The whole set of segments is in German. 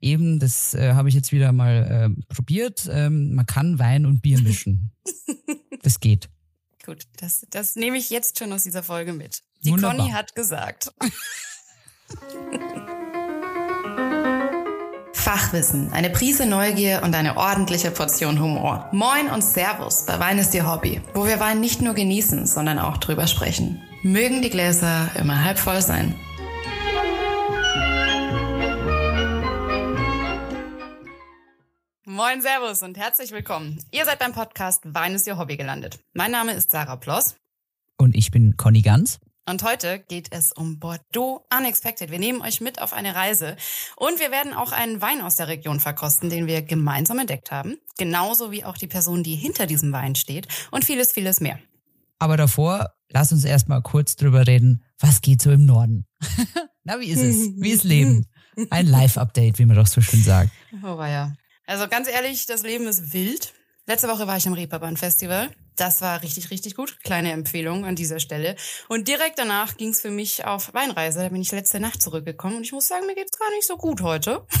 Eben, das äh, habe ich jetzt wieder mal äh, probiert. Ähm, man kann Wein und Bier mischen. das geht. Gut, das, das nehme ich jetzt schon aus dieser Folge mit. Die Wunderbar. Conny hat gesagt. Fachwissen, eine Prise Neugier und eine ordentliche Portion Humor. Moin und Servus bei Wein ist Ihr Hobby, wo wir Wein nicht nur genießen, sondern auch drüber sprechen. Mögen die Gläser immer halb voll sein. Moin, Servus und herzlich willkommen. Ihr seid beim Podcast Wein ist Ihr Hobby gelandet. Mein Name ist Sarah Ploss Und ich bin Conny Ganz. und heute geht es um Bordeaux Unexpected. Wir nehmen euch mit auf eine Reise und wir werden auch einen Wein aus der Region verkosten, den wir gemeinsam entdeckt haben. Genauso wie auch die Person, die hinter diesem Wein steht und vieles, vieles mehr. Aber davor, lass uns erstmal kurz drüber reden, was geht so im Norden? Na, wie ist es? Wie ist Leben? Ein Live-Update, wie man doch so schön sagt. Oh, war ja. Also ganz ehrlich, das Leben ist wild. Letzte Woche war ich am Reeperbahn Festival. Das war richtig, richtig gut. Kleine Empfehlung an dieser Stelle. Und direkt danach ging es für mich auf Weinreise. Da bin ich letzte Nacht zurückgekommen und ich muss sagen, mir geht's gar nicht so gut heute.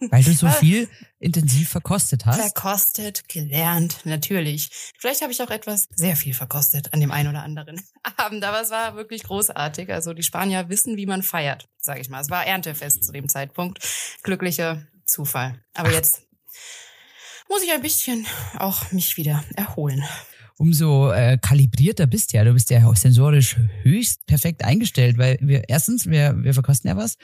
Weil du so viel intensiv verkostet hast. Verkostet, gelernt, natürlich. Vielleicht habe ich auch etwas sehr viel verkostet an dem einen oder anderen Abend, aber es war wirklich großartig. Also die Spanier wissen, wie man feiert, sage ich mal. Es war Erntefest zu dem Zeitpunkt. Glücklicher Zufall. Aber jetzt muss ich ein bisschen auch mich wieder erholen. umso äh, kalibrierter bist du ja. Du bist ja auch sensorisch höchst perfekt eingestellt, weil wir erstens, wir, wir verkosten ja was.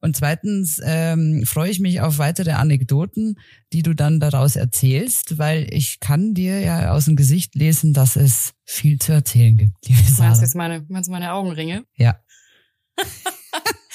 Und zweitens ähm, freue ich mich auf weitere Anekdoten, die du dann daraus erzählst, weil ich kann dir ja aus dem Gesicht lesen, dass es viel zu erzählen gibt. Meinst du jetzt meine, meinst meine Augenringe? Ja,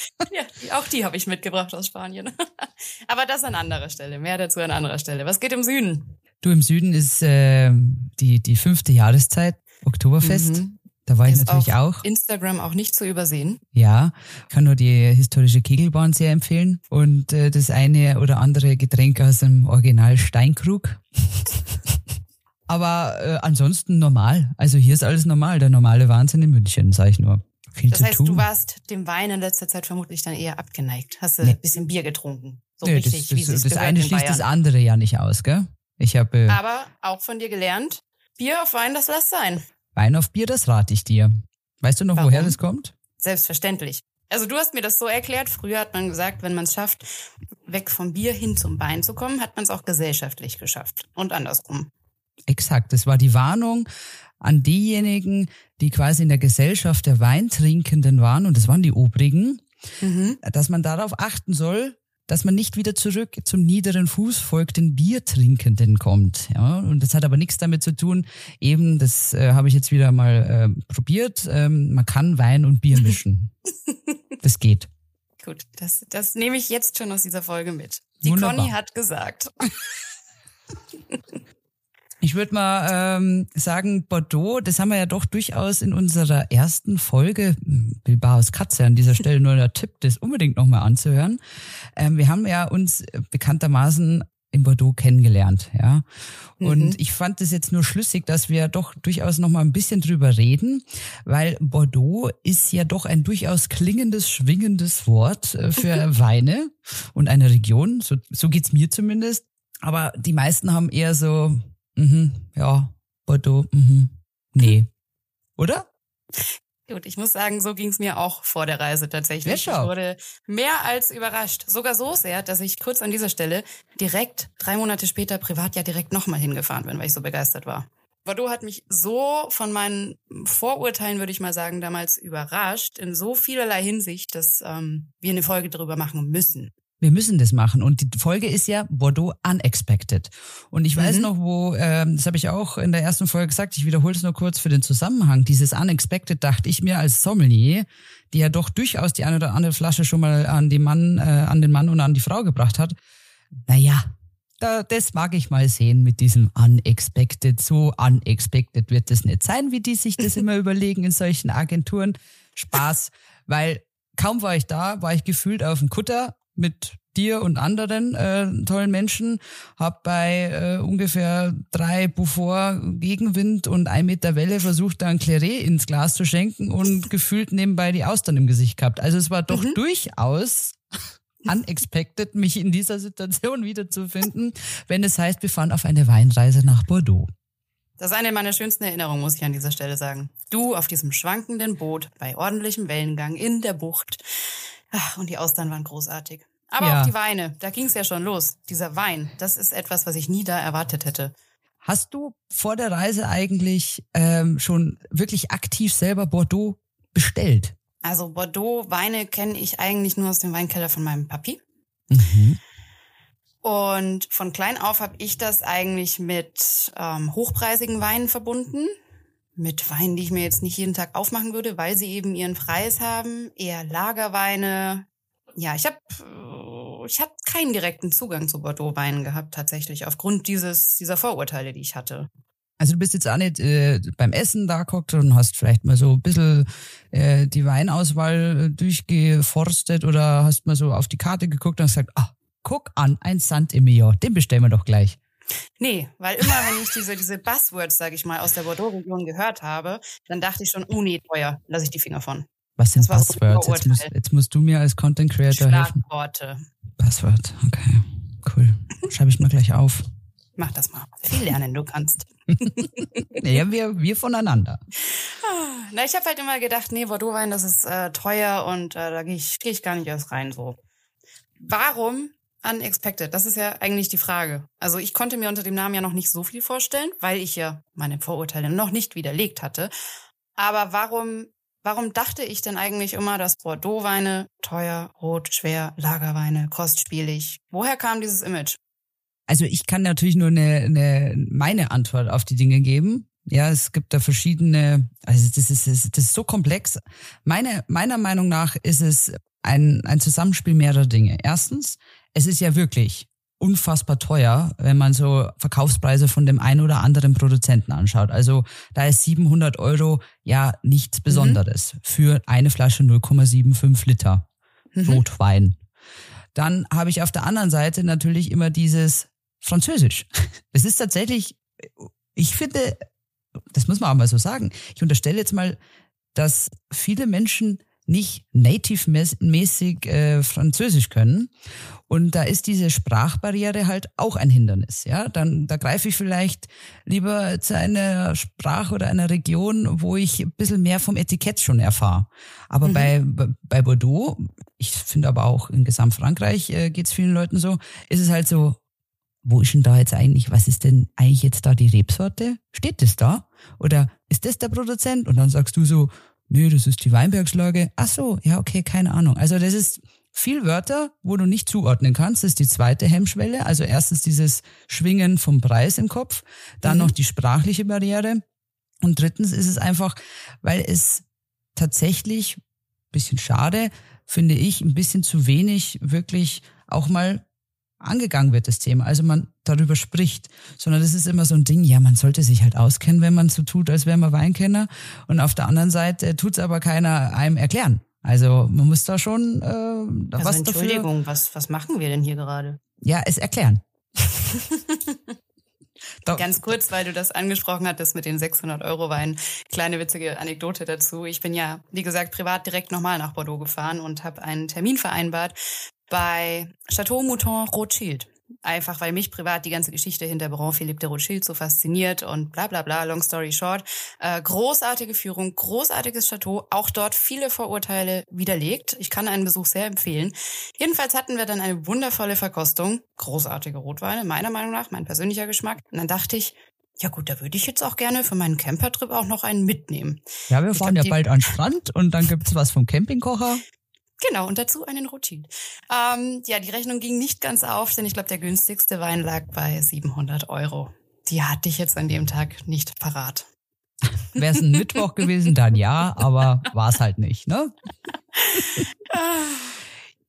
Ja, auch die habe ich mitgebracht aus Spanien. Aber das an anderer Stelle. Mehr dazu an anderer Stelle. Was geht im Süden? du im Süden ist äh, die, die fünfte Jahreszeit, Oktoberfest. Mhm. Da war ich Ist natürlich auf auch. Instagram auch nicht zu übersehen. Ja, kann nur die historische Kegelbahn sehr empfehlen und äh, das eine oder andere Getränk aus dem Original Steinkrug. Aber äh, ansonsten normal. Also hier ist alles normal. Der normale Wahnsinn in München, sag ich nur. Viel Das heißt, tun. du warst dem Wein in letzter Zeit vermutlich dann eher abgeneigt. Hast du Nee. ein bisschen Bier getrunken. So Nö, richtig, das, wie das, das eine in schließt Bayern. das andere ja nicht aus, gell? Ich habe äh, Aber auch von dir gelernt, Bier auf Wein, das lass sein. Wein auf Bier, das rate ich dir. Weißt du noch, Warum? woher das kommt? Selbstverständlich. Also du hast mir das so erklärt. Früher hat man gesagt, wenn man es schafft, weg vom Bier hin zum Wein zu kommen, hat man es auch gesellschaftlich geschafft. Und andersrum. Exakt, das war die Warnung an diejenigen, die quasi in der Gesellschaft der Weintrinkenden waren, und das waren die Obrigen, Mhm. dass man darauf achten soll, dass man nicht wieder zurück zum niederen Fußvolk, den Biertrinkenden kommt. Ja, und das hat aber nichts damit zu tun. Eben, das äh, habe ich jetzt wieder mal äh, probiert. Ähm, man kann Wein und Bier mischen. das geht. Gut, das, das nehme ich jetzt schon aus dieser Folge mit. Die Wunderbar. Conny hat gesagt. Ich würde mal ähm, sagen, Bordeaux, das haben wir ja doch durchaus in unserer ersten Folge, Bilbaos Katze an dieser Stelle nur der Tipp, das unbedingt nochmal anzuhören. Ähm, wir haben ja uns bekanntermaßen in Bordeaux kennengelernt, ja. Und Mhm. ich fand es jetzt nur schlüssig, dass wir doch durchaus noch mal ein bisschen drüber reden, weil Bordeaux ist ja doch ein durchaus klingendes, schwingendes Wort äh, für Weine und eine Region. So, so geht's mir zumindest. Aber die meisten haben eher so, mhm, ja, Bordeaux, mhm, nee. Oder? Gut, ich muss sagen, so ging es mir auch vor der Reise tatsächlich. Ich wurde mehr als überrascht. Sogar so sehr, dass ich kurz an dieser Stelle direkt drei Monate später privat ja direkt nochmal hingefahren bin, weil ich so begeistert war. Bordeaux hat mich so von meinen Vorurteilen, würde ich mal sagen, damals überrascht, in so vielerlei Hinsicht, dass ähm, wir eine Folge darüber machen müssen. Wir müssen das machen. Und die Folge ist ja Bordeaux Unexpected. Und ich weiß Mhm. noch, wo, ähm, das habe ich auch in der ersten Folge gesagt, ich wiederhole es nur kurz für den Zusammenhang. Dieses Unexpected dachte ich mir als Sommelier, die ja doch durchaus die eine oder andere Flasche schon mal an den Mann, äh, an den Mann und an die Frau gebracht hat. Naja, da, das mag ich mal sehen mit diesem Unexpected. So unexpected wird das nicht sein, wie die sich das immer überlegen in solchen Agenturen. Spaß, weil kaum war ich da, war ich gefühlt auf dem Kutter mit dir und anderen äh, tollen Menschen, hab bei äh, ungefähr drei Beaufort Gegenwind und ein Meter Welle versucht, da ein Claret ins Glas zu schenken und gefühlt nebenbei die Austern im Gesicht gehabt. Also es war doch Mhm. durchaus unexpected, mich in dieser Situation wiederzufinden, wenn es heißt, wir fahren auf eine Weinreise nach Bordeaux. Das ist eine meiner schönsten Erinnerungen, muss ich an dieser Stelle sagen. Du auf diesem schwankenden Boot bei ordentlichem Wellengang in der Bucht. Ach, und die Austern waren großartig. Aber ja. auch die Weine, da ging es ja schon los. Dieser Wein, das ist etwas, was ich nie da erwartet hätte. Hast du vor der Reise eigentlich ähm, schon wirklich aktiv selber Bordeaux bestellt? Also Bordeaux-Weine kenne ich eigentlich nur aus dem Weinkeller von meinem Papi. Mhm. Und von klein auf habe ich das eigentlich mit ähm, hochpreisigen Weinen verbunden. Mit Weinen, die ich mir jetzt nicht jeden Tag aufmachen würde, weil sie eben ihren Preis haben. Eher Lagerweine. Ja, ich habe ich hab keinen direkten Zugang zu Bordeaux-Weinen gehabt, tatsächlich, aufgrund dieses, dieser Vorurteile, die ich hatte. Also du bist jetzt auch nicht äh, beim Essen da geguckt und hast vielleicht mal so ein bisschen äh, die Weinauswahl äh, durchgeforstet oder hast mal so auf die Karte geguckt und gesagt, ah, guck an, ein Sand im Jahr, den bestellen wir doch gleich. Nee, weil immer wenn ich diese, diese Buzzwords, sage ich mal, aus der Bordeaux-Region gehört habe, dann dachte ich schon, oh nee, teuer, lasse ich die Finger von. Was sind Buzzwords? Jetzt, musst, jetzt musst du mir als Content Creator helfen. Schlagworte. Buzzword, okay, cool. Schreibe ich mal gleich auf. Mach das mal. Viel lernen du kannst. ja, wir, wir voneinander. Na, ich habe halt immer gedacht, nee, Bordeaux-Wein, das ist äh, teuer und äh, da gehe ich, geh ich gar nicht erst rein so. Warum unexpected? Das ist ja eigentlich die Frage. Also ich konnte mir unter dem Namen ja noch nicht so viel vorstellen, weil ich ja meine Vorurteile noch nicht widerlegt hatte. Aber warum, warum dachte ich denn eigentlich immer, dass Bordeaux-Weine teuer, rot, schwer, Lagerweine, kostspielig? Woher kam dieses Image? Also ich kann natürlich nur eine, eine meine Antwort auf die Dinge geben. Ja, es gibt da verschiedene, also das ist, das ist so komplex. Meine, meiner Meinung nach ist es ein, ein Zusammenspiel mehrerer Dinge. Erstens, es ist ja wirklich unfassbar teuer, wenn man so Verkaufspreise von dem einen oder anderen Produzenten anschaut. Also da ist 700 Euro ja nichts. Besonderes mhm. für eine Flasche 0,75 Liter mhm. Rotwein. Dann habe ich auf der anderen Seite natürlich immer dieses Französisch. Es ist tatsächlich, ich finde, das muss man auch mal so sagen. Ich unterstelle jetzt mal, dass viele Menschen nicht native-mäßig äh, Französisch können. Und da ist diese Sprachbarriere halt auch ein Hindernis. Ja, dann da greife ich vielleicht lieber zu einer Sprache oder einer Region, wo ich ein bisschen mehr vom Etikett schon erfahre. Aber mhm. bei, bei Bordeaux, ich finde aber auch in Gesamtfrankreich äh, geht es vielen Leuten so, ist es halt so, wo ist denn da jetzt eigentlich, was ist denn eigentlich jetzt da die Rebsorte? Steht das da? Oder ist das der Produzent? Und dann sagst du so, nee, das ist die Weinbergslage. Ach so, ja, okay, keine Ahnung. Also das ist viel Wörter, wo du nicht zuordnen kannst. Das ist die zweite Hemmschwelle. Also erstens dieses Schwingen vom Preis im Kopf, dann mhm. noch die sprachliche Barriere. Und drittens ist es einfach, weil es tatsächlich, bisschen schade, finde ich, ein bisschen zu wenig wirklich auch mal angegangen wird, das Thema. Also man darüber spricht, sondern das ist immer so ein Ding, ja, man sollte sich halt auskennen, wenn man so tut, als wäre man Weinkenner. Und auf der anderen Seite tut es aber keiner einem erklären. Also man muss da schon äh, also was Entschuldigung, dafür, was, was machen wir denn hier gerade? Ja, es erklären. Ganz kurz, weil du das angesprochen hattest mit den 600 Euro Wein. Kleine witzige Anekdote dazu. Ich bin ja, wie gesagt, privat direkt nochmal nach Bordeaux gefahren und habe einen Termin vereinbart bei Chateau Mouton Rothschild. Einfach weil mich privat die ganze Geschichte hinter Baron Philippe de Rothschild so fasziniert und bla bla bla, long story short. Äh, großartige Führung, großartiges Chateau, auch dort viele Vorurteile widerlegt. Ich kann einen Besuch sehr empfehlen. Jedenfalls hatten wir dann eine wundervolle Verkostung, großartige Rotweine, meiner Meinung nach, mein persönlicher Geschmack. Und dann dachte ich, ja gut, da würde ich jetzt auch gerne für meinen Campertrip auch noch einen mitnehmen. Ja, wir fahren glaub, ja bald an den Strand und dann gibt's was vom Campingkocher. Genau, und dazu einen Rothschild. Ähm, ja, die Rechnung ging nicht ganz auf, denn ich glaube, der günstigste Wein lag bei 700 Euro. Die hatte ich jetzt an dem Tag nicht parat. Wäre es ein Mittwoch gewesen, dann ja, aber war es halt nicht, ne?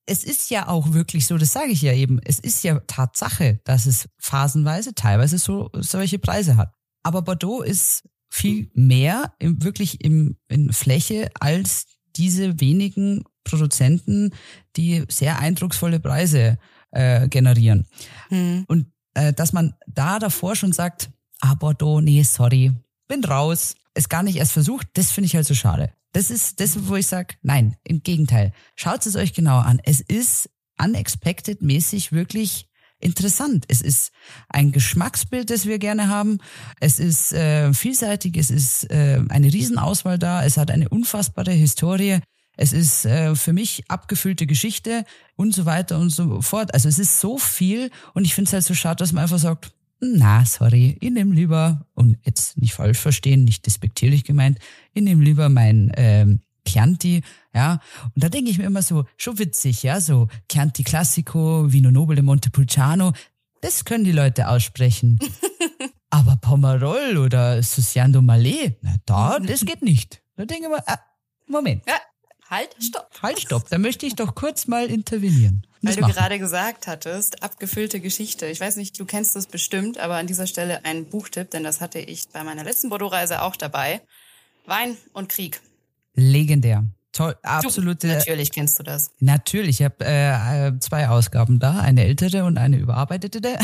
es ist ja auch wirklich so, das sage ich ja eben, es ist ja Tatsache, dass es phasenweise teilweise so solche Preise hat. Aber Bordeaux ist viel mehr im, wirklich im, in Fläche als diese wenigen Produzenten, die sehr eindrucksvolle Preise äh, generieren. Mhm. Und äh, dass man da davor schon sagt, ah Bordeaux, nee, sorry, bin raus, es gar nicht erst versucht, das finde ich halt so schade. Das ist das, wo ich sage, nein, im Gegenteil. Schaut es euch genau an. Es ist unexpected-mäßig wirklich interessant. Es ist ein Geschmacksbild, das wir gerne haben. Es ist äh, vielseitig, es ist äh, eine Riesenauswahl da, es hat eine unfassbare Historie. Es ist äh, für mich abgefüllte Geschichte und so weiter und so fort. Also es ist so viel und ich finde es halt so schade, dass man einfach sagt, na, sorry, ich nehme lieber, und jetzt nicht falsch verstehen, nicht despektierlich gemeint, ich nehme lieber mein ähm, Chianti, ja. Und da denke ich mir immer so, schon witzig, ja, so Chianti Classico, Vino Nobile Montepulciano, das können die Leute aussprechen. Aber Pomerol oder Susiando Malé, na da, das geht nicht. Da denke ich mir, ah, Moment. Ja, halt, stopp. Halt, stopp. Da möchte ich doch kurz mal intervenieren. Weil du gerade gesagt hattest, abgefüllte Geschichte. Ich weiß nicht, du kennst das bestimmt, aber an dieser Stelle ein Buchtipp, denn das hatte ich bei meiner letzten Bordeaux-Reise auch dabei. Wein und Krieg Legendär. Toll, absolute. Du, natürlich kennst du das. Natürlich, ich habe äh, zwei Ausgaben da, eine ältere und eine überarbeitete.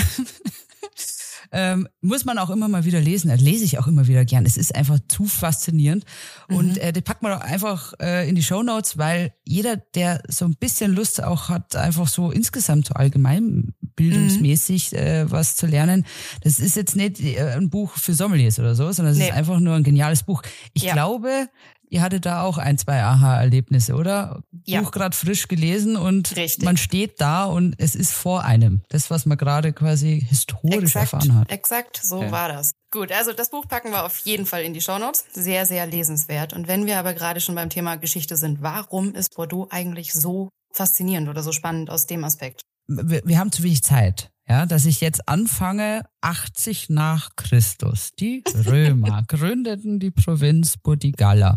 ähm, muss man auch immer mal wieder lesen. Das lese ich auch immer wieder gern. Es ist einfach zu faszinierend. Mhm. Und äh, die packt man auch einfach äh, in die Show Notes, weil jeder, der so ein bisschen Lust auch hat, einfach so insgesamt so allgemein bildungsmäßig mhm. äh, was zu lernen. Das ist jetzt nicht äh, ein Buch für Sommeliers oder so, sondern es nee. ist einfach nur ein geniales Buch. Ich ja. glaube, Ihr hattet da auch ein, zwei Aha-Erlebnisse, oder? Ja. Buch gerade frisch gelesen und Richtig. man steht da und es ist vor einem. Das, was man gerade quasi historisch exakt, erfahren hat. Exakt, so ja. war das. Gut, also das Buch packen wir auf jeden Fall in die Shownotes. Sehr, sehr lesenswert. Und wenn wir aber gerade schon beim Thema Geschichte sind, warum ist Bordeaux eigentlich so faszinierend oder so spannend aus dem Aspekt? Wir, wir haben zu wenig Zeit ja, dass ich jetzt anfange, 80 nach Christus. Die Römer gründeten die Provinz Burdigalla.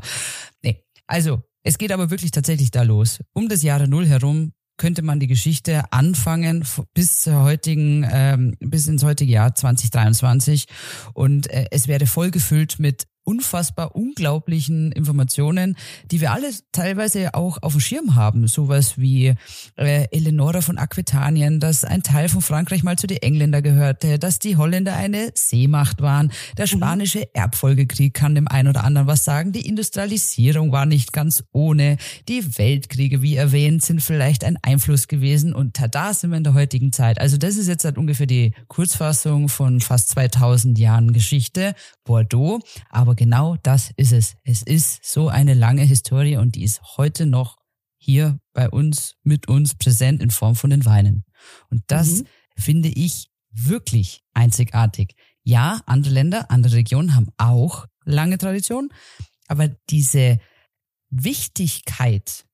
Nee, also, es geht aber wirklich tatsächlich da los. Um das Jahre Null herum könnte man die Geschichte anfangen bis zur heutigen, ähm, bis ins heutige Jahr 2023 und äh, es wäre voll gefüllt mit unfassbar unglaublichen Informationen, die wir alle teilweise auch auf dem Schirm haben. Sowas wie äh, Eleonora von Aquitanien, dass ein Teil von Frankreich mal zu den Engländer gehörte, dass die Holländer eine Seemacht waren. Der mhm. spanische mhm. Erbfolgekrieg kann dem einen oder anderen was sagen. Die Industrialisierung war nicht ganz ohne. Die Weltkriege, wie erwähnt, sind vielleicht ein Einfluss gewesen. Und tada sind wir in der heutigen Zeit. Also das ist jetzt halt ungefähr die Kurzfassung von fast 2000 Jahren Geschichte. Bordeaux. Aber genau das ist es. Es ist so eine lange Historie und die ist heute noch hier bei uns, mit uns präsent in Form von den Weinen. Und das mhm. finde ich wirklich einzigartig. Ja, andere Länder, andere Regionen haben auch lange Tradition, aber diese Wichtigkeit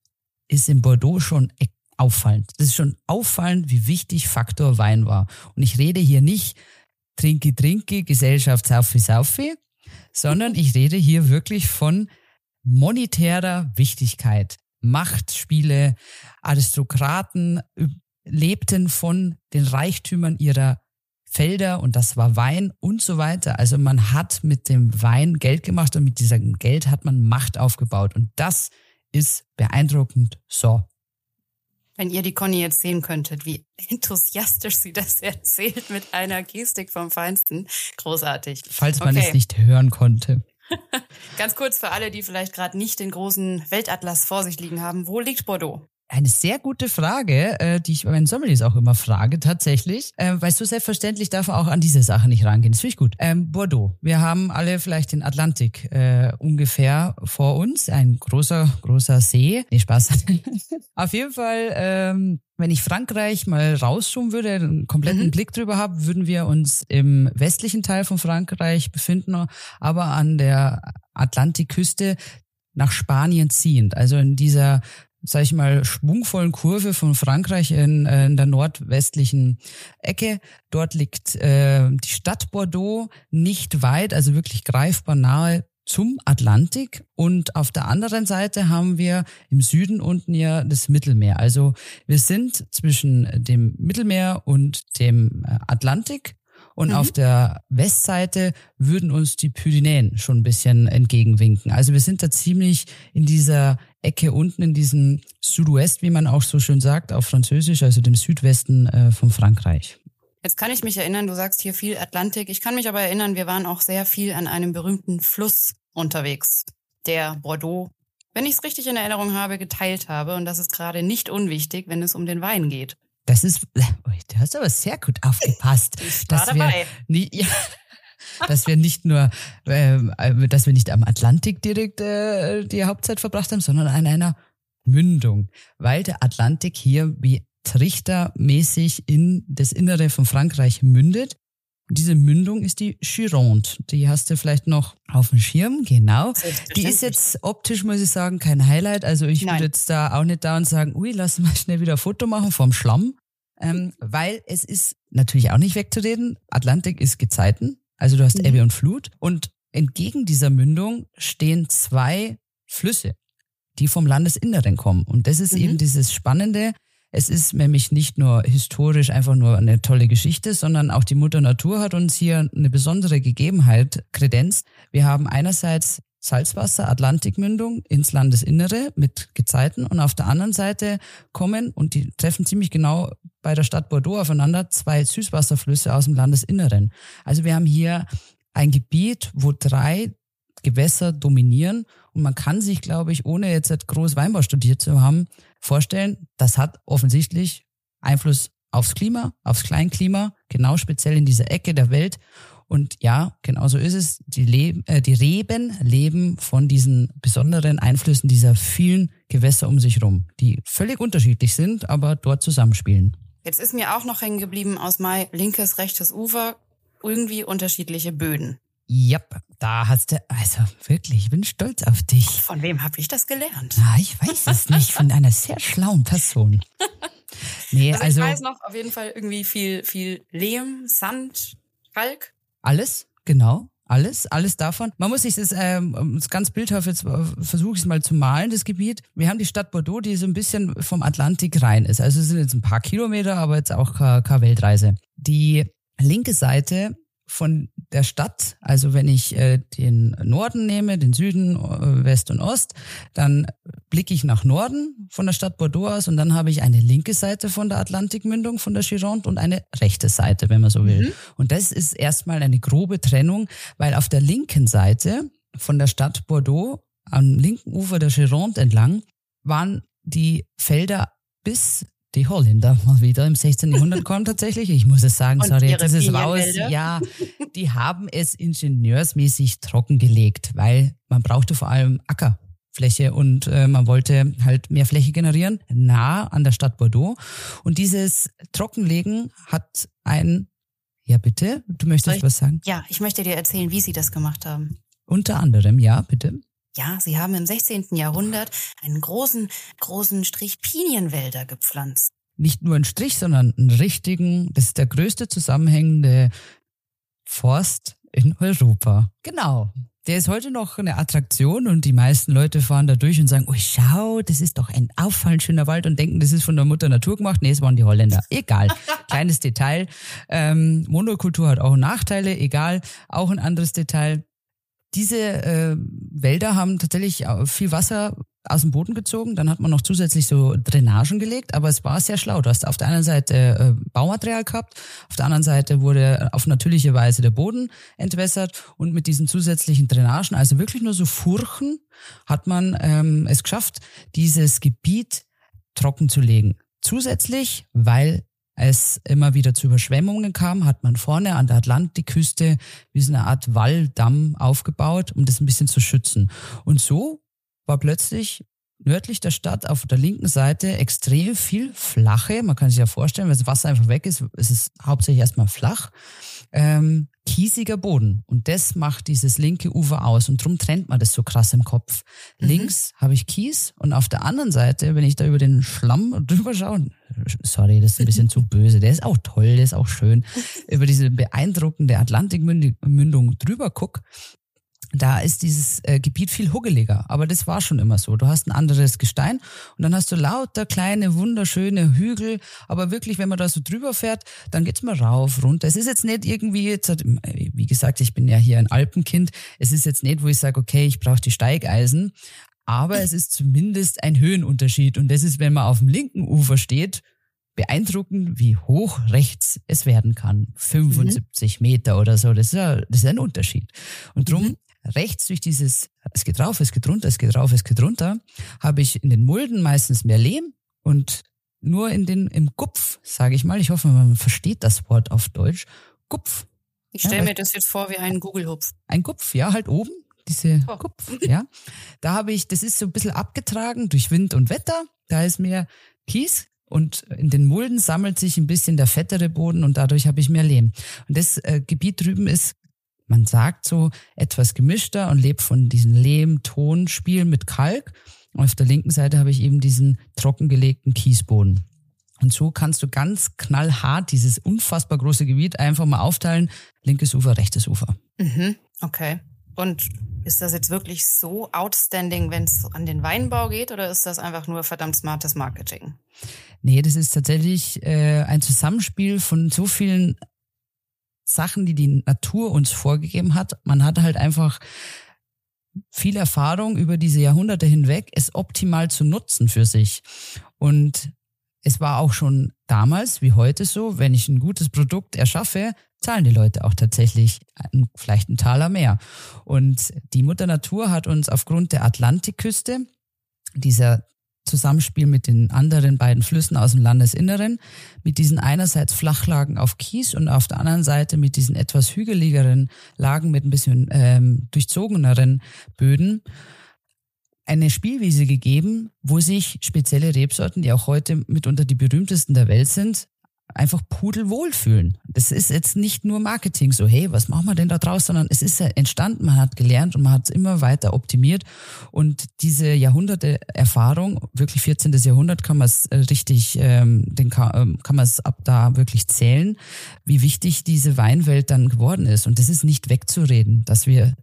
ist in Bordeaux schon e- auffallend. Das ist schon auffallend, wie wichtig Faktor Wein war. Und ich rede hier nicht trinki trinki, Gesellschaft saufi saufi, sondern ich rede hier wirklich von monetärer Wichtigkeit. Machtspiele, Aristokraten lebten von den Reichtümern ihrer Felder und das war Wein und so weiter. Also man hat mit dem Wein Geld gemacht und mit diesem Geld hat man Macht aufgebaut und das ist beeindruckend. So, wenn ihr die Conny jetzt sehen könntet, wie enthusiastisch sie das erzählt mit einer Gestik vom Feinsten. Großartig. Falls man okay. es nicht hören konnte. Ganz kurz für alle, die vielleicht gerade nicht den großen Weltatlas vor sich liegen haben. Wo liegt Bordeaux? Eine sehr gute Frage, äh, die ich bei meinen Sommeliers auch immer frage, tatsächlich. Äh, weil so selbstverständlich darf man auch an diese Sache nicht rangehen. Das finde ich gut. Ähm, Bordeaux. Wir haben alle vielleicht den Atlantik äh, ungefähr vor uns. Ein großer, großer See. Nee, Spaß. Auf jeden Fall, ähm, wenn ich Frankreich mal rauszoomen würde, einen kompletten mhm. Blick drüber habe, würden wir uns im westlichen Teil von Frankreich befinden, aber an der Atlantikküste nach Spanien ziehend. Also in dieser sag ich mal, schwungvollen Kurve von Frankreich in, äh, in der nordwestlichen Ecke. Dort liegt äh, die Stadt Bordeaux nicht weit, also wirklich greifbar nahe zum Atlantik und auf der anderen Seite haben wir im Süden unten ja das Mittelmeer. Also wir sind zwischen dem Mittelmeer und dem äh, Atlantik und mhm. auf der Westseite würden uns die Pyrenäen schon ein bisschen entgegenwinken. Also wir sind da ziemlich in dieser Ecke unten, in diesem Südwest, wie man auch so schön sagt, auf Französisch, also dem Südwesten äh, von Frankreich. Jetzt kann ich mich erinnern, du sagst hier viel Atlantik. Ich kann mich aber erinnern, wir waren auch sehr viel an einem berühmten Fluss unterwegs, der Bordeaux wenn ich es richtig in Erinnerung habe, geteilt habe. Und das ist gerade nicht unwichtig, wenn es um den Wein geht. Das ist, du hast aber sehr gut aufgepasst. War dabei. Nie, ja, dass wir nicht nur, äh, dass wir nicht am Atlantik direkt äh, die Hauptzeit verbracht haben, sondern an einer Mündung, weil der Atlantik hier wie trichtermäßig in das Innere von Frankreich mündet. Diese Mündung ist die Gironde. Die hast du vielleicht noch auf dem Schirm, genau. Die ist jetzt optisch, muss ich sagen, kein Highlight. Also ich würde jetzt da auch nicht da und sagen, ui, lass mal schnell wieder ein Foto machen vom Schlamm. Ähm, weil es ist natürlich auch nicht wegzureden. Atlantik ist Gezeiten. Also du hast mhm. Ebbe und Flut. Und entgegen dieser Mündung stehen zwei Flüsse, die vom Landesinneren kommen. Und das ist mhm. eben dieses Spannende. Es ist nämlich nicht nur historisch einfach nur eine tolle Geschichte, sondern auch die Mutter Natur hat uns hier eine besondere Gegebenheit kredenzt. Wir haben einerseits Salzwasser, Atlantikmündung ins Landesinnere mit Gezeiten und auf der anderen Seite kommen, und die treffen ziemlich genau bei der Stadt Bordeaux aufeinander, zwei Süßwasserflüsse aus dem Landesinneren. Also wir haben hier ein Gebiet, wo drei Gewässer dominieren und man kann sich, glaube ich, ohne jetzt groß Weinbau studiert zu haben, vorstellen, das hat offensichtlich Einfluss aufs Klima, aufs Kleinklima, genau speziell in dieser Ecke der Welt. Und ja, genau so ist es. Die, leben, äh, die Reben leben von diesen besonderen Einflüssen dieser vielen Gewässer um sich rum, die völlig unterschiedlich sind, aber dort zusammenspielen. Jetzt ist mir auch noch hängen geblieben aus Mai linkes, rechtes Ufer, irgendwie unterschiedliche Böden. Ja, da hast du, also wirklich, ich bin stolz auf dich. Von wem habe ich das gelernt? Ah, ich weiß es nicht, von einer sehr schlauen Person. Nee, also, also ich weiß noch auf jeden Fall irgendwie viel, viel Lehm, Sand, Kalk. Alles, genau. Alles, alles davon. Man muss sich das ähm, ganz bildhaft jetzt äh, versuche ich es mal zu malen, das Gebiet. Wir haben die Stadt Bordeaux, die so ein bisschen vom Atlantik rein ist. Also es sind jetzt ein paar Kilometer, aber jetzt auch keine, keine Weltreise. Die linke Seite von der Stadt, also wenn ich äh, den Norden nehme, den Süden, äh, West und Ost, dann blicke ich nach Norden von der Stadt Bordeaux aus und dann habe ich eine linke Seite von der Atlantikmündung, von der Gironde und eine rechte Seite, wenn man so will. Mhm. Und das ist erstmal eine grobe Trennung, weil auf der linken Seite von der Stadt Bordeaux am linken Ufer der Gironde entlang waren die Felder bis die Holländer mal wieder im 16. Jahrhundert kommen tatsächlich. Ich muss es sagen, Und sorry, jetzt ist es raus. Ja, die haben es ingenieursmäßig trockengelegt, weil man brauchte vor allem Ackerfläche und äh, man wollte halt mehr Fläche generieren, nah an der Stadt Bordeaux. Und dieses Trockenlegen hat ein, ja bitte, du möchtest ich, was sagen? Ja, ich möchte dir erzählen, wie sie das gemacht haben. Unter anderem, ja, bitte. Ja, sie haben im 16. Jahrhundert einen großen, großen Strich Pinienwälder gepflanzt. Nicht nur einen Strich, sondern einen richtigen, das ist der größte zusammenhängende Forst in Europa. Genau. Der ist heute noch eine Attraktion und die meisten Leute fahren da durch und sagen, oh schau, das ist doch ein auffallend schöner Wald und denken, das ist von der Mutter Natur gemacht. Nee, es waren die Holländer. Egal. Kleines Detail. Ähm, Monokultur hat auch Nachteile. Egal. Auch ein anderes Detail diese äh, Wälder haben tatsächlich viel Wasser aus dem Boden gezogen. Dann hat man noch zusätzlich so Drainagen gelegt, aber es war sehr schlau. Du hast auf der einen Seite äh, Baumaterial gehabt, auf der anderen Seite wurde auf natürliche Weise der Boden entwässert und mit diesen zusätzlichen Drainagen, also wirklich nur so Furchen, hat man ähm, es geschafft, dieses Gebiet trocken zu legen. Zusätzlich, weil es immer wieder zu Überschwemmungen kam, hat man vorne an der Atlantikküste wie so eine Art Walldamm aufgebaut, um das ein bisschen zu schützen. Und so war plötzlich nördlich der Stadt auf der linken Seite extrem viel flache, man kann sich ja vorstellen, wenn das Wasser einfach weg ist, ist es hauptsächlich erstmal flach, ähm, kiesiger Boden. Und das macht dieses linke Ufer aus. Und drum trennt man das so krass im Kopf. Mhm. Links habe ich Kies und auf der anderen Seite, wenn ich da über den Schlamm drüber schaue, sorry, das ist ein bisschen zu böse, der ist auch toll, der ist auch schön, über diese beeindruckende Atlantikmündung drüber guck, da ist dieses äh, Gebiet viel huggeliger. Aber das war schon immer so. Du hast ein anderes Gestein und dann hast du lauter kleine, wunderschöne Hügel. Aber wirklich, wenn man da so drüber fährt, dann geht's mal rauf, runter. Es ist jetzt nicht irgendwie, jetzt, wie gesagt, ich bin ja hier ein Alpenkind. Es ist jetzt nicht, wo ich sage, okay, ich brauche die Steigeisen. Aber es ist zumindest ein Höhenunterschied. Und das ist, wenn man auf dem linken Ufer steht, beeindruckend, wie hoch rechts es werden kann. 75 mhm. Meter oder so. Das ist, ja, das ist ein Unterschied. Und drum mhm rechts durch dieses, es geht rauf, es geht runter, es geht rauf, es geht runter, habe ich in den Mulden meistens mehr Lehm und nur in den, im Gupf, sage ich mal, ich hoffe, man versteht das Wort auf Deutsch, Gupf. Ich stelle ja, mir das jetzt vor wie einen Google-Hupf. Ein Gupf, ja, halt oben, diese oh. Gupf, ja. Da habe ich, das ist so ein bisschen abgetragen durch Wind und Wetter, da ist mehr Kies und in den Mulden sammelt sich ein bisschen der fettere Boden und dadurch habe ich mehr Lehm. Und das äh, Gebiet drüben ist, man sagt so, etwas gemischter und lebt von diesem Lehm-Ton-Spiel mit Kalk. Und auf der linken Seite habe ich eben diesen trockengelegten Kiesboden. Und so kannst du ganz knallhart dieses unfassbar große Gebiet einfach mal aufteilen. Linkes Ufer, rechtes Ufer. Mhm, okay. Und ist das jetzt wirklich so outstanding, wenn es an den Weinbau geht, oder ist das einfach nur verdammt smartes Marketing? Nee, das ist tatsächlich äh, ein Zusammenspiel von so vielen Sachen, die die Natur uns vorgegeben hat. Man hat halt einfach viel Erfahrung über diese Jahrhunderte hinweg, es optimal zu nutzen für sich. Und es war auch schon damals wie heute so, wenn ich ein gutes Produkt erschaffe, zahlen die Leute auch tatsächlich einen, vielleicht einen Taler mehr. Und die Mutter Natur hat uns aufgrund der Atlantikküste, dieser Zusammenspiel mit den anderen beiden Flüssen aus dem Landesinneren, mit diesen einerseits Flachlagen auf Kies und auf der anderen Seite mit diesen etwas hügeligeren Lagen mit ein bisschen ähm, durchzogeneren Böden, eine Spielwiese gegeben, wo sich spezielle Rebsorten, die auch heute mitunter die berühmtesten der Welt sind, einfach pudelwohl fühlen. Das ist jetzt nicht nur Marketing, so hey, was machen wir denn da draus, sondern es ist ja entstanden, man hat gelernt und man hat es immer weiter optimiert und diese Jahrhunderte Erfahrung, wirklich 14. Jahrhundert kann man es äh, richtig, ähm, den kann, ähm, kann man es ab da wirklich zählen, wie wichtig diese Weinwelt dann geworden ist und das ist nicht wegzureden, dass wir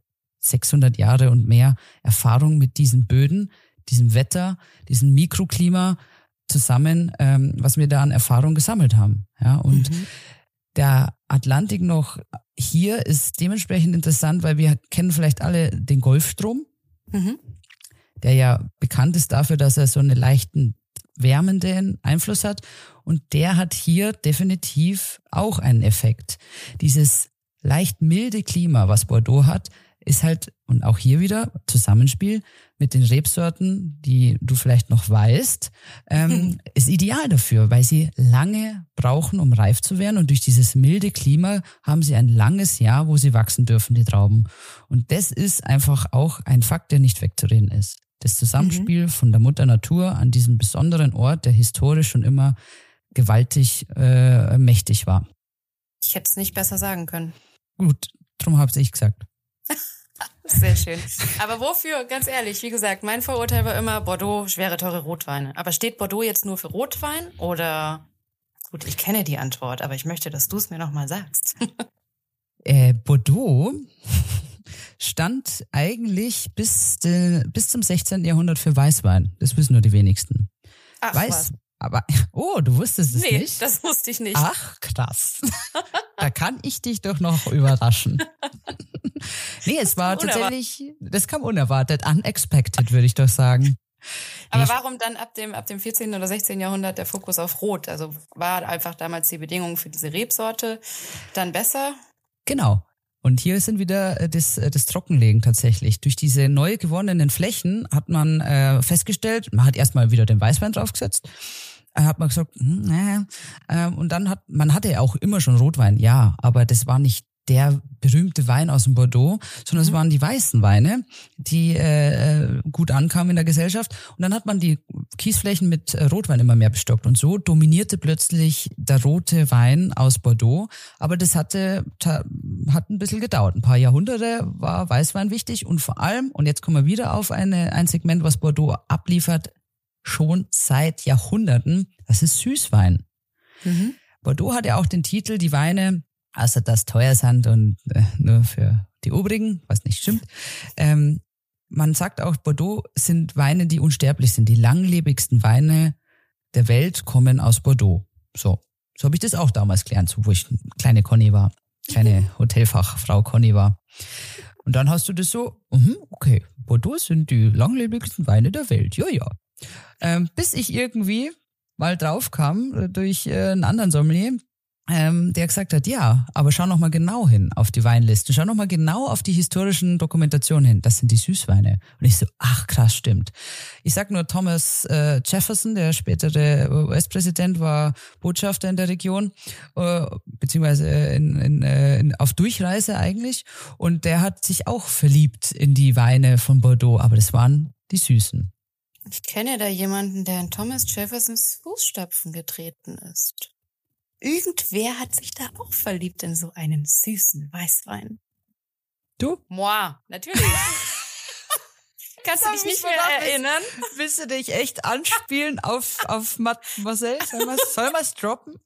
600 Jahre und mehr Erfahrung mit diesen Böden, diesem Wetter, diesem Mikroklima zusammen, ähm, was wir da an Erfahrung gesammelt haben. Ja, und mhm. der Atlantik noch hier ist dementsprechend interessant, weil wir kennen vielleicht alle den Golfstrom, mhm. der ja bekannt ist dafür, dass er so einen leichten wärmenden Einfluss hat. Und der hat hier definitiv auch einen Effekt. Dieses leicht milde Klima, was Bordeaux hat, ist halt, und auch hier wieder Zusammenspiel mit den Rebsorten, die du vielleicht noch weißt, ähm, ist ideal dafür, weil sie lange brauchen, um reif zu werden. Und durch dieses milde Klima haben sie ein langes Jahr, wo sie wachsen dürfen, die Trauben. Und das ist einfach auch ein Fakt, der nicht wegzureden ist. Das Zusammenspiel mhm. von der Mutter Natur an diesem besonderen Ort, der historisch schon immer gewaltig äh, mächtig war. Ich hätte es nicht besser sagen können. Gut, drum habe ich gesagt. Sehr schön. Aber wofür, ganz ehrlich, wie gesagt, mein Vorurteil war immer Bordeaux, schwere, teure Rotweine. Aber steht Bordeaux jetzt nur für Rotwein oder? Gut, ich kenne die Antwort, aber ich möchte, dass du es mir nochmal sagst. Äh, Bordeaux stand eigentlich bis, de, bis zum 16. Jahrhundert für Weißwein. Das wissen nur die wenigsten. Ach, Weiß, was? Aber, oh, du wusstest es nee, nicht? Nee, das wusste ich nicht. Ach, krass. da kann ich dich doch noch überraschen. nee, es war tatsächlich, das kam unerwartet, unexpected, würde ich doch sagen. Aber warum dann ab dem, ab dem 14. oder 16. Jahrhundert der Fokus auf Rot? Also war einfach damals die Bedingung für diese Rebsorte dann besser? Genau. Und hier sind wieder äh, das, äh, das Trockenlegen tatsächlich. Durch diese neu gewonnenen Flächen hat man äh, festgestellt, man hat erstmal wieder den Weißwein draufgesetzt, hat man gesagt, hm, äh, und dann hat man hatte ja auch immer schon Rotwein, ja, aber das war nicht der berühmte Wein aus dem Bordeaux, sondern mhm. es waren die weißen Weine, die äh, gut ankamen in der Gesellschaft. Und dann hat man die Kiesflächen mit äh, Rotwein immer mehr bestockt. Und so dominierte plötzlich der rote Wein aus Bordeaux. Aber das hatte hat ein bisschen gedauert. Ein paar Jahrhunderte war Weißwein wichtig. Und vor allem, und jetzt kommen wir wieder auf eine, ein Segment, was Bordeaux abliefert, schon seit Jahrhunderten, das ist Süßwein. Mhm. Bordeaux hat ja auch den Titel, die Weine außer dass teuer sind und äh, nur für die Obrigen, was nicht stimmt. Ähm, man sagt auch, Bordeaux sind Weine, die unsterblich sind. Die langlebigsten Weine der Welt kommen aus Bordeaux. So, so habe ich das auch damals gelernt, so, wo ich kleine Conny war, kleine Hotelfachfrau Conny war. Und dann hast du das so, uh okay, Bordeaux sind die langlebigsten Weine der Welt. Ja, ja. Ähm, bis ich irgendwie mal drauf kam äh, durch äh, einen anderen Sommelier, ähm, der gesagt hat, ja, aber schau noch mal genau hin auf die Weinlisten, schau noch mal genau auf die historischen Dokumentationen hin. Das sind die Süßweine. Und ich so, ach krass, stimmt. Ich sag nur, Thomas äh, Jefferson, der spätere US-Präsident, war Botschafter in der Region, äh, beziehungsweise in, in, äh, in, auf Durchreise eigentlich. Und der hat sich auch verliebt in die Weine von Bordeaux, aber das waren die Süßen. Ich kenne da jemanden, der in Thomas Jeffersons Fußstapfen getreten ist. Irgendwer hat sich da auch verliebt in so einen süßen Weißwein. Du? Moi, natürlich. Kannst du dich nicht mehr erinnern? Willst du dich echt anspielen auf, auf Mademoiselle? Sollen wir es droppen?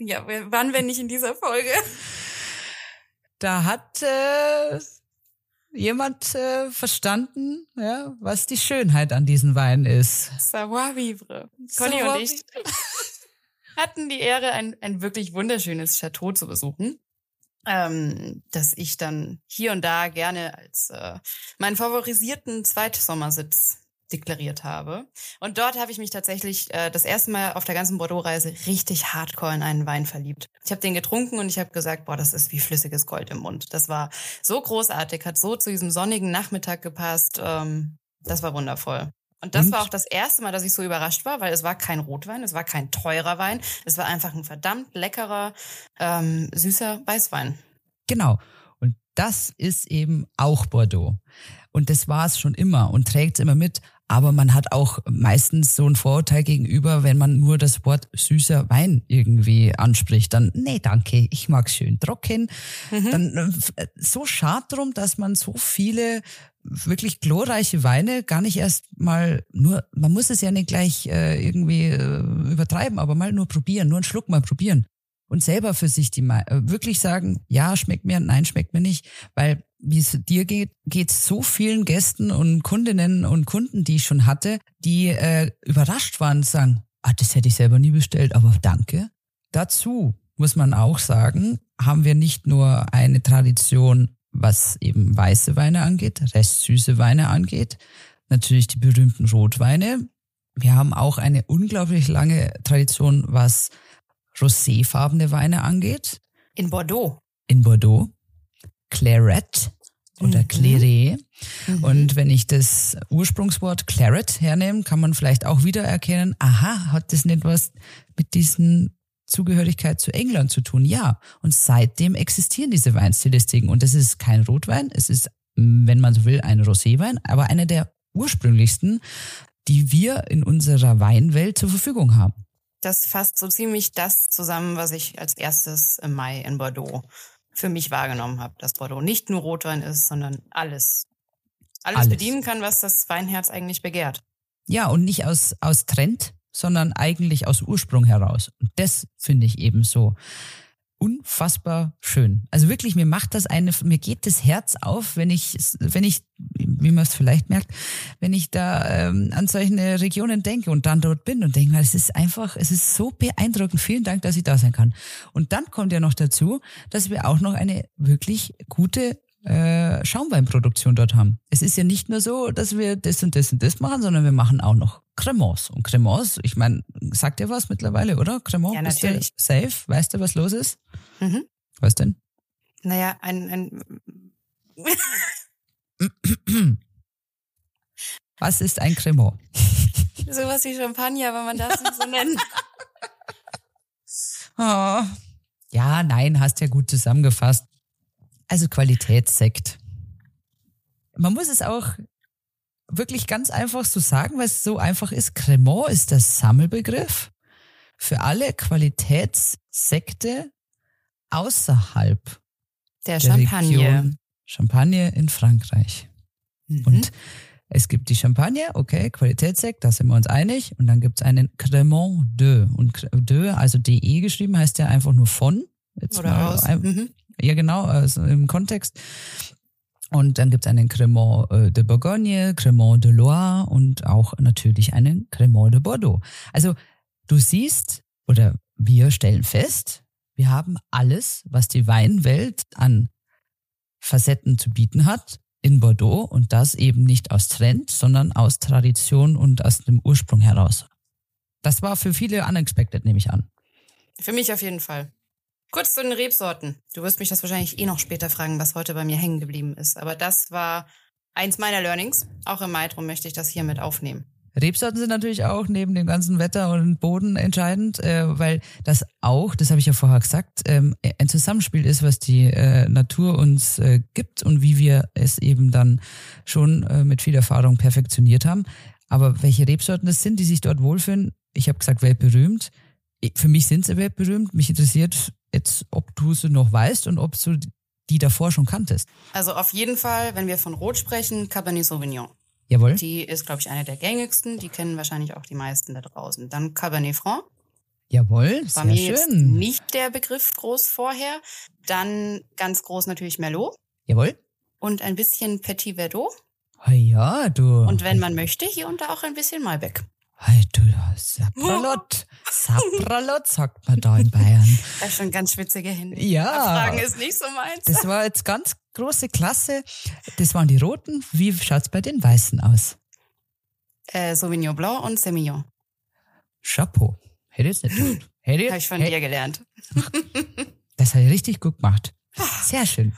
Ja, wann, wenn nicht in dieser Folge? Da hat äh, jemand äh, verstanden, ja, was die Schönheit an diesen Weinen ist. Savoir vivre. Conny und ich hatten die Ehre, ein, ein wirklich wunderschönes Chateau zu besuchen, ähm, das ich dann hier und da gerne als äh, meinen favorisierten Zweitsommersitz deklariert habe. Und dort habe ich mich tatsächlich äh, das erste Mal auf der ganzen Bordeaux-Reise richtig hardcore in einen Wein verliebt. Ich habe den getrunken und ich habe gesagt, boah, das ist wie flüssiges Gold im Mund. Das war so großartig, hat so zu diesem sonnigen Nachmittag gepasst. Ähm, das war wundervoll. Und das und? war auch das erste Mal, dass ich so überrascht war, weil es war kein Rotwein, es war kein teurer Wein, es war einfach ein verdammt leckerer, ähm, süßer Weißwein. Genau. Und das ist eben auch Bordeaux. Und das war es schon immer und trägt es immer mit. Aber man hat auch meistens so ein Vorurteil gegenüber, wenn man nur das Wort süßer Wein irgendwie anspricht. Dann, nee, danke, ich mag schön trocken. Mhm. Dann äh, so schade drum, dass man so viele wirklich glorreiche Weine gar nicht erst mal nur, man muss es ja nicht gleich äh, irgendwie äh, übertreiben, aber mal nur probieren, nur einen Schluck mal probieren und selber für sich die äh, wirklich sagen, ja, schmeckt mir, nein, schmeckt mir nicht, weil wie es dir geht, geht so vielen Gästen und Kundinnen und Kunden, die ich schon hatte, die äh, überrascht waren und sagen, ah, das hätte ich selber nie bestellt, aber danke. Dazu muss man auch sagen, haben wir nicht nur eine Tradition was eben weiße Weine angeht, restsüße Weine angeht, natürlich die berühmten Rotweine. Wir haben auch eine unglaublich lange Tradition, was roséfarbene Weine angeht. In Bordeaux. In Bordeaux. Claret oder mhm. Claret. Mhm. Und wenn ich das Ursprungswort Claret hernehme, kann man vielleicht auch wieder erkennen, aha, hat das nicht was mit diesen Zugehörigkeit zu England zu tun, ja. Und seitdem existieren diese Weinstilistiken. Und das ist kein Rotwein, es ist, wenn man so will, ein Roséwein, aber einer der ursprünglichsten, die wir in unserer Weinwelt zur Verfügung haben. Das fasst so ziemlich das zusammen, was ich als erstes im Mai in Bordeaux für mich wahrgenommen habe, dass Bordeaux nicht nur Rotwein ist, sondern alles. Alles, alles. bedienen kann, was das Weinherz eigentlich begehrt. Ja, und nicht aus, aus Trend, sondern eigentlich aus Ursprung heraus. Und das finde ich eben so unfassbar schön. Also wirklich, mir macht das eine, mir geht das Herz auf, wenn ich, wenn ich, wie man es vielleicht merkt, wenn ich da ähm, an solche Regionen denke und dann dort bin und denke, es ist einfach, es ist so beeindruckend. Vielen Dank, dass ich da sein kann. Und dann kommt ja noch dazu, dass wir auch noch eine wirklich gute äh, Schaumweinproduktion dort haben. Es ist ja nicht nur so, dass wir das und das und das machen, sondern wir machen auch noch Cremants. Und Cremants, ich meine, sagt ihr was mittlerweile, oder? Cremant, ja, natürlich. safe? Weißt du, was los ist? Mhm. Was denn? Naja, ein, ein Was ist ein Cremant? Sowas wie Champagner, aber man darf es nicht so nennen. Oh. Ja, nein, hast ja gut zusammengefasst. Also Qualitätssekt. Man muss es auch wirklich ganz einfach so sagen, weil es so einfach ist. Cremant ist der Sammelbegriff für alle Qualitätssekte außerhalb der, der Champagne. Region Champagne in Frankreich. Mhm. Und es gibt die Champagne, okay, Qualitätssekt, da sind wir uns einig. Und dann gibt es einen Cremant de. Und de, also de geschrieben, heißt ja einfach nur von. Jetzt Oder aus. Ein, mhm. Ja, genau, also im Kontext. Und dann gibt es einen Cremant äh, de Bourgogne, Cremant de Loire und auch natürlich einen Cremant de Bordeaux. Also du siehst oder wir stellen fest, wir haben alles, was die Weinwelt an Facetten zu bieten hat in Bordeaux und das eben nicht aus Trend, sondern aus Tradition und aus dem Ursprung heraus. Das war für viele unexpected, nehme ich an. Für mich auf jeden Fall. Kurz zu den Rebsorten. Du wirst mich das wahrscheinlich eh noch später fragen, was heute bei mir hängen geblieben ist. Aber das war eins meiner Learnings. Auch im Mai drum möchte ich das hier mit aufnehmen. Rebsorten sind natürlich auch neben dem ganzen Wetter und Boden entscheidend, äh, weil das auch, das habe ich ja vorher gesagt, ähm, ein Zusammenspiel ist, was die äh, Natur uns äh, gibt und wie wir es eben dann schon äh, mit viel Erfahrung perfektioniert haben. Aber welche Rebsorten das sind, die sich dort wohlfühlen, ich habe gesagt, weltberühmt. Für mich sind sie weltberühmt. Mich interessiert jetzt, ob du sie noch weißt und ob du die davor schon kanntest. Also auf jeden Fall, wenn wir von Rot sprechen, Cabernet Sauvignon. Jawohl. Die ist, glaube ich, eine der gängigsten. Die kennen wahrscheinlich auch die meisten da draußen. Dann Cabernet Franc. Jawohl, War sehr mir schön. jetzt nicht der Begriff groß vorher. Dann ganz groß natürlich Merlot Jawohl. und ein bisschen Petit Verdot. Ah ja, du. Und wenn man möchte, hier und da auch ein bisschen Malbec. Hey, du, Sapralot. Sapralot, sagt man da in Bayern. Das ist schon ganz schwitzige Hände. Ja. Fragen ist nicht so meins. Das war jetzt ganz große Klasse. Das waren die roten. Wie schaut's bei den weißen aus? Äh, Sauvignon Blanc und Semillon. Chapeau. Hätte ich nicht. Hätte Habe ich von hätte- dir gelernt. Das hat er richtig gut gemacht. Sehr schön.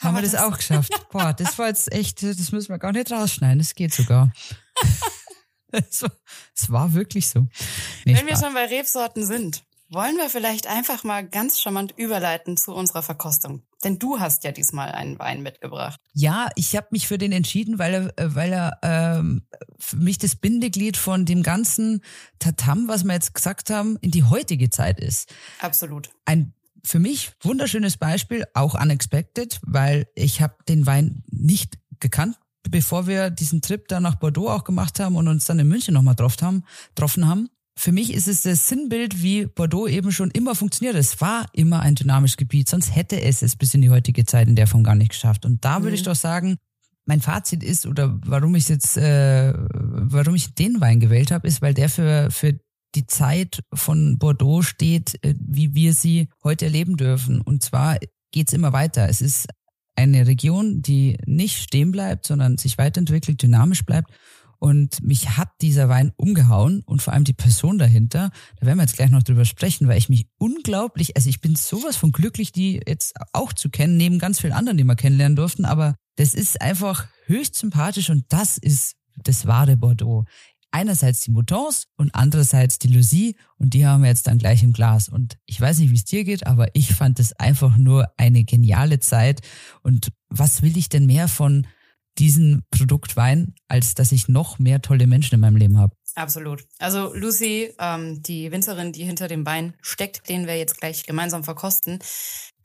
Haben wir wir das das? auch geschafft. Boah, das war jetzt echt, das müssen wir gar nicht rausschneiden. Das geht sogar. Es war, es war wirklich so. Nee, Wenn wir Spaß. schon bei Rebsorten sind, wollen wir vielleicht einfach mal ganz charmant überleiten zu unserer Verkostung. Denn du hast ja diesmal einen Wein mitgebracht. Ja, ich habe mich für den entschieden, weil er, äh, weil er ähm, für mich das Bindeglied von dem ganzen Tatam, was wir jetzt gesagt haben, in die heutige Zeit ist. Absolut. Ein für mich wunderschönes Beispiel, auch unexpected, weil ich habe den Wein nicht gekannt, bevor wir diesen Trip da nach Bordeaux auch gemacht haben und uns dann in München nochmal getroffen haben, getroffen haben. Für mich ist es das Sinnbild, wie Bordeaux eben schon immer funktioniert. Es war immer ein dynamisches Gebiet, sonst hätte es es bis in die heutige Zeit in der Form gar nicht geschafft. Und da würde ich doch sagen, mein Fazit ist, oder warum ich jetzt, äh, warum ich den Wein gewählt habe, ist, weil der für, für die Zeit von Bordeaux steht, äh, wie wir sie heute erleben dürfen. Und zwar geht's immer weiter. Es ist eine Region, die nicht stehen bleibt, sondern sich weiterentwickelt, dynamisch bleibt. Und mich hat dieser Wein umgehauen und vor allem die Person dahinter. Da werden wir jetzt gleich noch drüber sprechen, weil ich mich unglaublich, also ich bin sowas von glücklich, die jetzt auch zu kennen, neben ganz vielen anderen, die wir kennenlernen durften. Aber das ist einfach höchst sympathisch und das ist das wahre Bordeaux. Einerseits die Moutons und andererseits die Lucie und die haben wir jetzt dann gleich im Glas. Und ich weiß nicht, wie es dir geht, aber ich fand es einfach nur eine geniale Zeit. Und was will ich denn mehr von diesem Produktwein, als dass ich noch mehr tolle Menschen in meinem Leben habe? Absolut. Also Lucy, ähm, die Winzerin, die hinter dem Wein steckt, den wir jetzt gleich gemeinsam verkosten,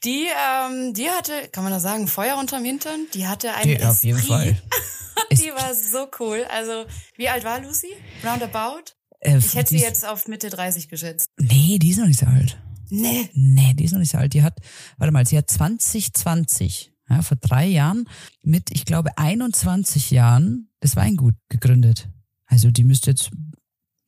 die, ähm, die hatte, kann man das sagen, Feuer unterm Hintern. Die hatte einen Die, auf jeden. Fall. Die war so cool. Also, wie alt war Lucy? Roundabout? Äh, Ich hätte sie jetzt auf Mitte 30 geschätzt. Nee, die ist noch nicht so alt. Nee. Nee, die ist noch nicht so alt. Die hat, warte mal, sie hat 2020, ja, vor drei Jahren, mit, ich glaube, 21 Jahren das Weingut gegründet. Also die müsste jetzt,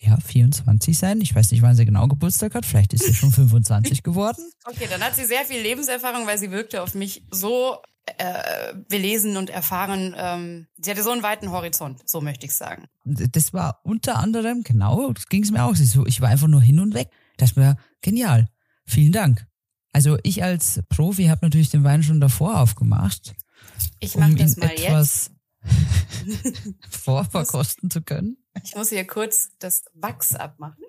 ja, 24 sein. Ich weiß nicht, wann sie genau Geburtstag hat. Vielleicht ist sie schon 25 geworden. Okay, dann hat sie sehr viel Lebenserfahrung, weil sie wirkte auf mich so äh, belesen und erfahren. Ähm, sie hatte so einen weiten Horizont, so möchte ich sagen. Das war unter anderem, genau, das ging es mir auch. Ich war einfach nur hin und weg. Das war genial. Vielen Dank. Also ich als Profi habe natürlich den Wein schon davor aufgemacht, Ich um mache ihn das mal jetzt. etwas vorverkosten zu können. Ich muss hier kurz das Wachs abmachen.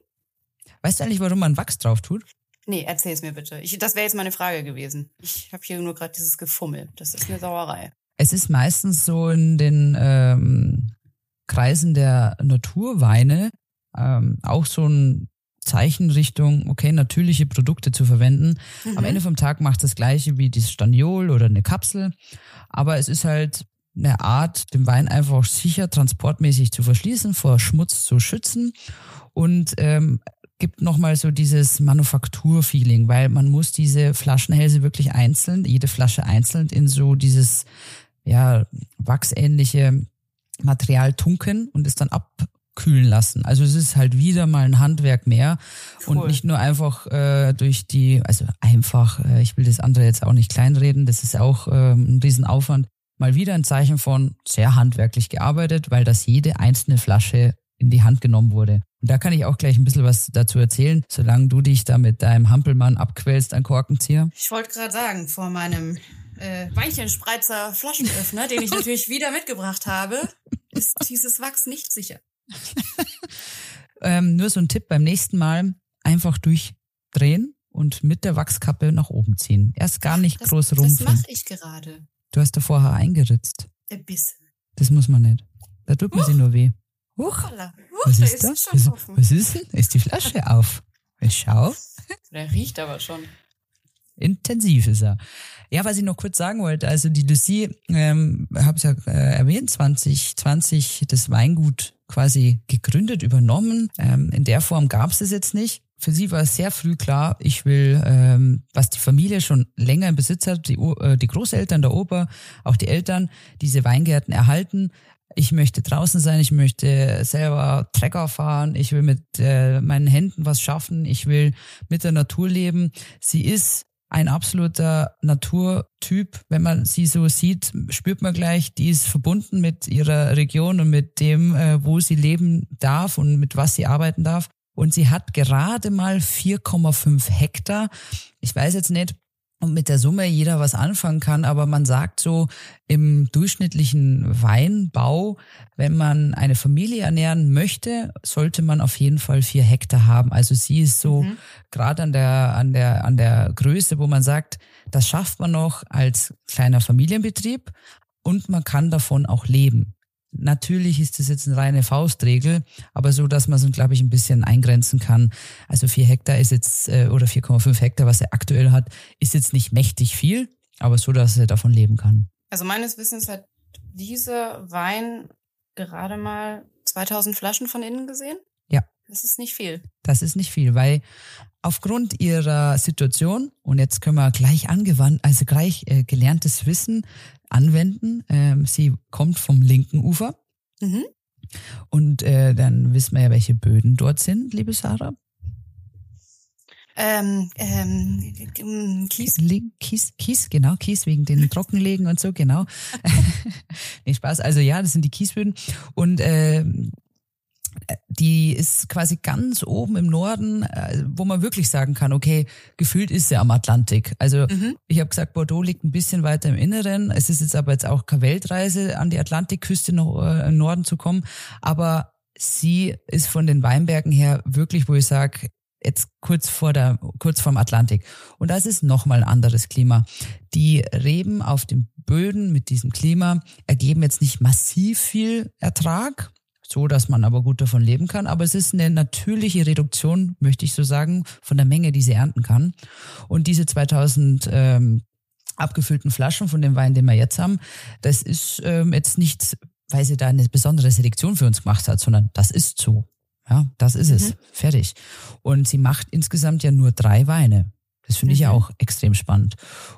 Weißt du eigentlich, warum man Wachs drauf tut? Nee, erzähl's mir bitte. Ich, das wäre jetzt meine Frage gewesen. Ich habe hier nur gerade dieses Gefummel. Das ist eine Sauerei. Es ist meistens so in den ähm, Kreisen der Naturweine ähm, auch so ein Zeichen Richtung, okay, natürliche Produkte zu verwenden. Mhm. Am Ende vom Tag macht das gleiche wie dieses Staniol oder eine Kapsel, aber es ist halt eine Art, den Wein einfach sicher transportmäßig zu verschließen, vor Schmutz zu schützen und ähm, gibt nochmal so dieses Manufakturfeeling, weil man muss diese Flaschenhälse wirklich einzeln, jede Flasche einzeln in so dieses ja wachsähnliche Material tunken und es dann abkühlen lassen. Also es ist halt wieder mal ein Handwerk mehr Cool. und nicht nur einfach äh, durch die, also einfach, äh, ich will das andere jetzt auch nicht kleinreden, das ist auch ähm, ein Riesenaufwand. Mal wieder ein Zeichen von sehr handwerklich gearbeitet, weil das jede einzelne Flasche in die Hand genommen wurde. Und da kann ich auch gleich ein bisschen was dazu erzählen, solange du dich da mit deinem Hampelmann abquälst an Korkenzieher. Ich wollte gerade sagen, vor meinem äh, Weinchenspreizer Flaschenöffner, den ich natürlich wieder mitgebracht habe, ist dieses Wachs nicht sicher. ähm, nur so ein Tipp beim nächsten Mal einfach durchdrehen und mit der Wachskappe nach oben ziehen. Erst gar nicht das, groß rumpfen. Das mache ich gerade. Du hast da vorher eingeritzt. Ein bisschen. Das muss man nicht. Da tut man Huch. sich nur weh. Huch, Huch was da ist, ist da? es schon Was, offen. was ist denn? Ist die Flasche auf? Schau. Der riecht aber schon. Intensiv ist er. Ja, was ich noch kurz sagen wollte, also die Lucie, ähm, habe es ja äh, erwähnt, 2020 das Weingut quasi gegründet, übernommen. Ähm, in der Form gab es es jetzt nicht. Für sie war es sehr früh klar, ich will, ähm, was die Familie schon länger im Besitz hat, die, äh, die Großeltern, der Opa, auch die Eltern, diese Weingärten erhalten. Ich möchte draußen sein, ich möchte selber Trecker fahren, ich will mit äh, meinen Händen was schaffen, ich will mit der Natur leben. Sie ist ein absoluter Naturtyp. Wenn man sie so sieht, spürt man gleich, die ist verbunden mit ihrer Region und mit dem, äh, wo sie leben darf und mit was sie arbeiten darf. Und sie hat gerade mal 4,5 Hektar. Ich weiß jetzt nicht, ob mit der Summe jeder was anfangen kann, aber man sagt so, im durchschnittlichen Weinbau, wenn man eine Familie ernähren möchte, sollte man auf jeden Fall vier Hektar haben. Also sie ist so Mhm. gerade an der, an der, an der Größe, wo man sagt, das schafft man noch als kleiner Familienbetrieb und man kann davon auch leben. Natürlich ist das jetzt eine reine Faustregel, aber so, dass man es, glaube ich, ein bisschen eingrenzen kann. Also vier Hektar ist jetzt, äh, oder 4,5 Hektar, was er aktuell hat, ist jetzt nicht mächtig viel, aber so, dass er davon leben kann. Also meines Wissens hat dieser Wein gerade mal 2000 Flaschen von innen gesehen. Das ist nicht viel. Das ist nicht viel, weil aufgrund ihrer Situation, und jetzt können wir gleich angewandt, also gleich äh, gelerntes Wissen anwenden, ähm, sie kommt vom linken Ufer Mhm. und äh, dann wissen wir ja, welche Böden dort sind, liebe Sarah. Ähm, ähm, Kies. Link- Kies, Kies, genau, Kies wegen den Trockenlegen und so, genau. nee, Spaß. Also ja, das sind die Kiesböden. Und ähm, die ist quasi ganz oben im Norden, äh, wo man wirklich sagen kann, okay, gefühlt ist sie am Atlantik. Also Mhm. ich habe gesagt, Bordeaux liegt ein bisschen weiter im Inneren. Es ist jetzt aber jetzt auch keine Weltreise, an die Atlantikküste noch äh, im Norden zu kommen. Aber sie ist von den Weinbergen her wirklich, wo ich sage, jetzt kurz vor der, kurz vorm Atlantik. Und das ist nochmal ein anderes Klima. Die Reben auf den Böden mit diesem Klima ergeben jetzt nicht massiv viel Ertrag, so dass man aber gut davon leben kann. Aber es ist eine natürliche Reduktion, möchte ich so sagen, von der Menge, die sie ernten kann. Und diese 2000 ähm, abgefüllten Flaschen von dem Wein, den wir jetzt haben, das ist ähm, jetzt nicht, weil sie da eine besondere Selektion für uns gemacht hat, sondern das ist so. Ja, das ist es. Mhm. Fertig. Und sie macht insgesamt ja nur drei Weine. Das finde ich ja Mhm. auch extrem spannend.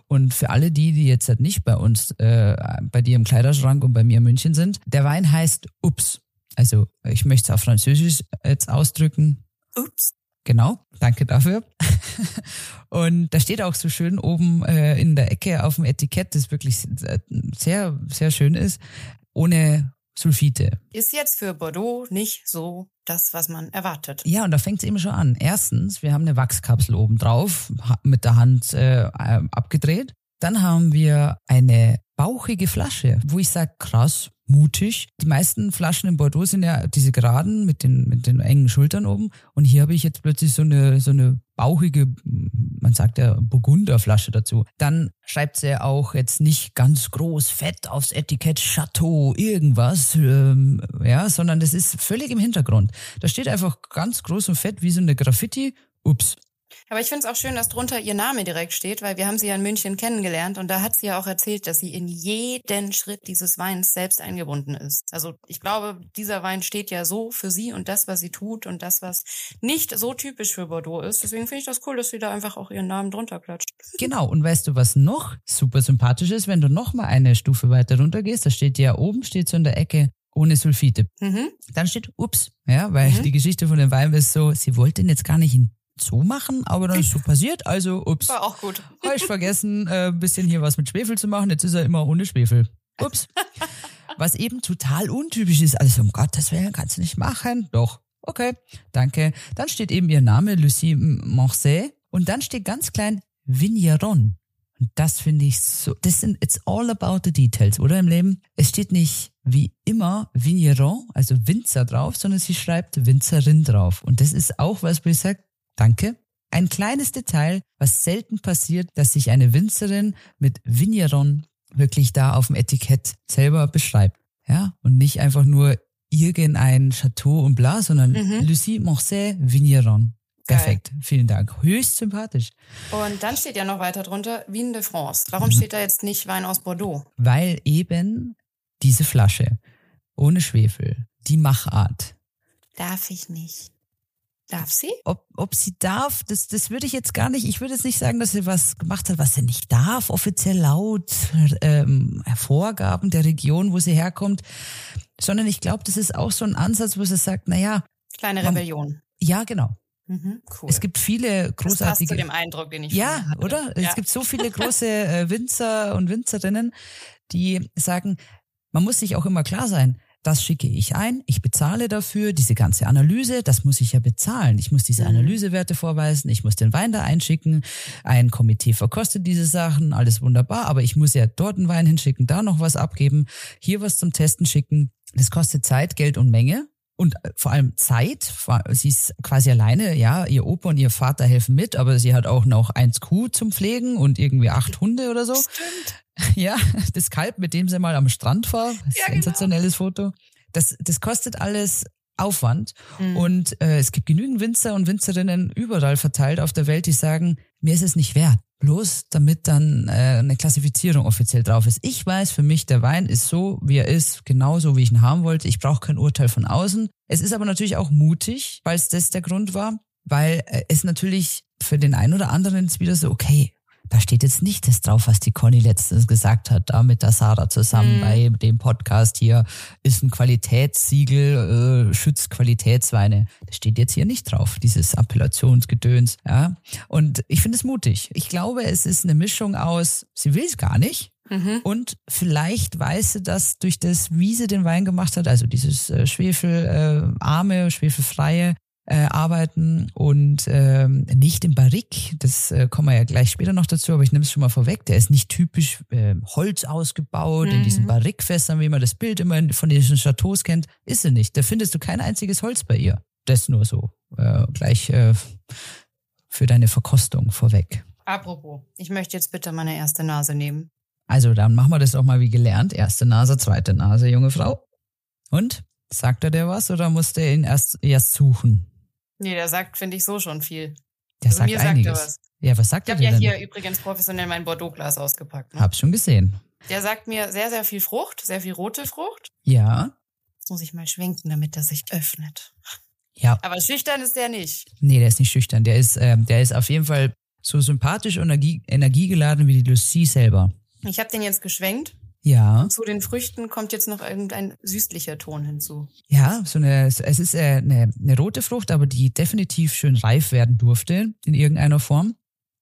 Und für alle die, die jetzt halt nicht bei uns, äh, bei dir im Kleiderschrank und bei mir in München sind, der Wein heißt Ups. Also ich möchte es auf Französisch jetzt ausdrücken. Ups. Genau, danke dafür. Und da steht auch so schön oben äh, in der Ecke auf dem Etikett, das wirklich sehr, sehr schön ist, ohne Sulfite. Ist jetzt für Bordeaux nicht so das, was man erwartet. Ja, und da fängt es eben schon an. Erstens, wir haben eine Wachskapsel oben drauf, mit der Hand äh, äh, abgedreht. Dann haben wir eine bauchige Flasche, wo ich sage, krass, mutig. Die meisten Flaschen in Bordeaux sind ja diese geraden mit den, mit den engen Schultern oben. Und hier habe ich jetzt plötzlich so eine, so eine bauchige, man sagt ja Burgunderflasche dazu. Dann schreibt sie auch jetzt nicht ganz groß, fett aufs Etikett Chateau, irgendwas, ähm, ja, sondern das ist völlig im Hintergrund. Da steht einfach ganz groß und fett wie so eine Graffiti. Ups. Aber ich finde es auch schön, dass drunter ihr Name direkt steht, weil wir haben sie ja in München kennengelernt und da hat sie ja auch erzählt, dass sie in jeden Schritt dieses Weins selbst eingebunden ist. Also ich glaube, dieser Wein steht ja so für sie und das, was sie tut und das, was nicht so typisch für Bordeaux ist. Deswegen finde ich das cool, dass sie da einfach auch ihren Namen drunter klatscht. Genau, und weißt du, was noch super sympathisch ist, wenn du noch mal eine Stufe weiter runter gehst, da steht ja oben, steht so in der Ecke, ohne Sulfite. Mhm. Dann steht ups, ja, weil Mhm. die Geschichte von dem Wein ist so, sie wollte ihn jetzt gar nicht in so machen, aber dann ist so passiert, also ups. War auch gut. Habe ich vergessen, äh, ein bisschen hier was mit Schwefel zu machen, jetzt ist er immer ohne Schwefel. Ups. Was eben total untypisch ist, also um Gottes Willen kannst du nicht machen. Doch. okay, danke. Dann steht eben ihr Name, Lucie Morcet. Und dann steht ganz klein Vigneron. Und das finde ich so, das sind, it's all about the details, oder im Leben? Es steht nicht wie immer Vigneron, also Winzer drauf, sondern sie schreibt Winzerin drauf. Und das ist auch was, wo ich sage, danke. Ein kleines Detail, was selten passiert, dass sich eine Winzerin mit Vigneron wirklich da auf dem Etikett selber beschreibt. Ja, und nicht einfach nur irgendein Chateau und bla, sondern mhm. Lucie Morcet Vigneron. Perfekt, Geil. vielen Dank. Höchst sympathisch. Und dann steht ja noch weiter drunter Vin de France. Warum mhm. steht da jetzt nicht Wein aus Bordeaux? Weil eben diese Flasche ohne Schwefel, die Machart. Darf ich nicht. Darf sie? Ob, ob sie darf, das, das würde ich jetzt gar nicht, ich würde jetzt nicht sagen, dass sie was gemacht hat, was sie nicht darf, offiziell laut ähm, Vorgaben der Region, wo sie herkommt, sondern ich glaube, das ist auch so ein Ansatz, wo sie sagt, naja. Kleine Rebellion. Man, ja, genau. Mhm, cool. Es gibt viele großartige. Das passt zu dem Eindruck, den ich Ja, oder? Ja. Es gibt so viele große äh, Winzer und Winzerinnen, die sagen, man muss sich auch immer klar sein, das schicke ich ein, ich bezahle dafür, diese ganze Analyse, das muss ich ja bezahlen. Ich muss diese mhm. Analysewerte vorweisen, ich muss den Wein da einschicken, ein Komitee verkostet diese Sachen, alles wunderbar, aber ich muss ja dort einen Wein hinschicken, da noch was abgeben, hier was zum Testen schicken. Das kostet Zeit, Geld und Menge und äh, vor allem Zeit. Sie ist quasi alleine, ja, ihr Opa und ihr Vater helfen mit, aber sie hat auch noch eins Kuh zum Pflegen und irgendwie acht Hunde oder so. Stimmt. Ja, das Kalb, mit dem sie mal am Strand war. Ja, genau. Sensationelles genau. Foto. Das, das kostet alles Aufwand. Mhm. Und äh, es gibt genügend Winzer und Winzerinnen überall verteilt auf der Welt, die sagen, mir ist es nicht wert. Bloß damit dann äh, eine Klassifizierung offiziell drauf ist. Ich weiß für mich, der Wein ist so, wie er ist, genauso wie ich ihn haben wollte. Ich brauche kein Urteil von außen. Es ist aber natürlich auch mutig, weil es das der Grund war, weil äh, es natürlich für den einen oder anderen ist wieder so, okay, da steht jetzt nicht das drauf, was die Conny letztens gesagt hat, da mit der Sarah zusammen mhm. bei dem Podcast hier, ist ein Qualitätssiegel, äh, schützt Qualitätsweine. Das steht jetzt hier nicht drauf, dieses Appellationsgedöns. Ja? Und ich finde es mutig. Ich glaube, es ist eine Mischung aus, sie will es gar nicht, Mhm. Und vielleicht weiß sie das durch das, wie sie den Wein gemacht hat, also dieses äh, schwefelarme, äh, schwefelfreie, äh, arbeiten und ähm, nicht im Barrique, das äh, kommen wir ja gleich später noch dazu, aber ich nehme es schon mal vorweg, der ist nicht typisch äh, Holz ausgebaut, mhm. in diesen mhm. Barrique-Fässern, wie man das Bild immer von diesen Chateaus kennt, ist sie nicht. Da findest du kein einziges Holz bei ihr. Das nur so, äh, gleich äh, für deine Verkostung vorweg. Apropos, ich möchte jetzt bitte meine erste Nase nehmen. Also dann machen wir das auch mal wie gelernt. Erste Nase, zweite Nase, junge Frau. Und? Sagt er dir was oder musste er ihn erst, erst suchen? Nee, der sagt, finde ich, so schon viel. Der also sagt mir einiges. sagt er was. Ja, was sagt ich er denn? Ich habe ja hier übrigens professionell mein Bordeaux-Glas ausgepackt. Ne? Hab's schon gesehen. Der sagt mir sehr, sehr viel Frucht, sehr viel rote Frucht. Ja. Jetzt muss ich mal schwenken, damit er sich öffnet. Ja. Aber schüchtern ist der nicht. Nee, der ist nicht schüchtern. Der ist, ähm, der ist auf jeden Fall so sympathisch und energie energiegeladen wie die Lucie selber. Ich habe den jetzt geschwenkt. Ja. Zu den Früchten kommt jetzt noch irgendein süßlicher Ton hinzu. Ja, so eine, es ist äh, eine, eine rote Frucht, aber die definitiv schön reif werden durfte in irgendeiner Form.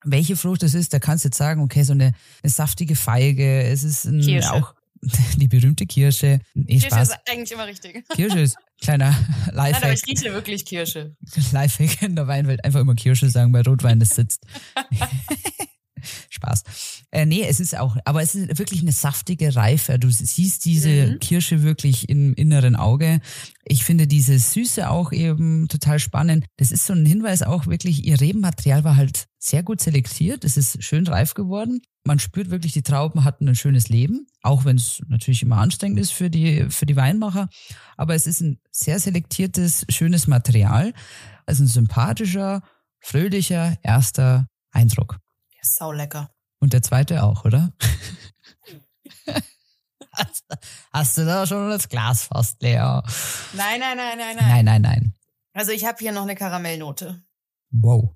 Welche Frucht es ist, da kannst du jetzt sagen, okay, so eine, eine saftige Feige, es ist ein, Kirsche. auch die berühmte Kirsche. Nee, Kirsche Spaß. ist eigentlich immer richtig. Kirsche ist kleiner Lifehack. Nein, aber ich rieche wirklich Kirsche. Lifehack in der Weinwelt. Einfach immer Kirsche sagen bei Rotwein, das sitzt. Spaß. Äh, nee, es ist auch, aber es ist wirklich eine saftige Reife. Du siehst diese mhm. Kirsche wirklich im inneren Auge. Ich finde diese Süße auch eben total spannend. Das ist so ein Hinweis auch wirklich, ihr Rebenmaterial war halt sehr gut selektiert. Es ist schön reif geworden. Man spürt wirklich, die Trauben hatten ein schönes Leben, auch wenn es natürlich immer anstrengend ist für die, für die Weinmacher. Aber es ist ein sehr selektiertes, schönes Material. Also ein sympathischer, fröhlicher erster Eindruck. Sau lecker. Und der zweite auch, oder? hast, hast, du da schon das Glas fast leer? Nein, nein, nein, nein, nein. Nein, nein, nein. Also ich habe hier noch eine Karamellnote. Wow.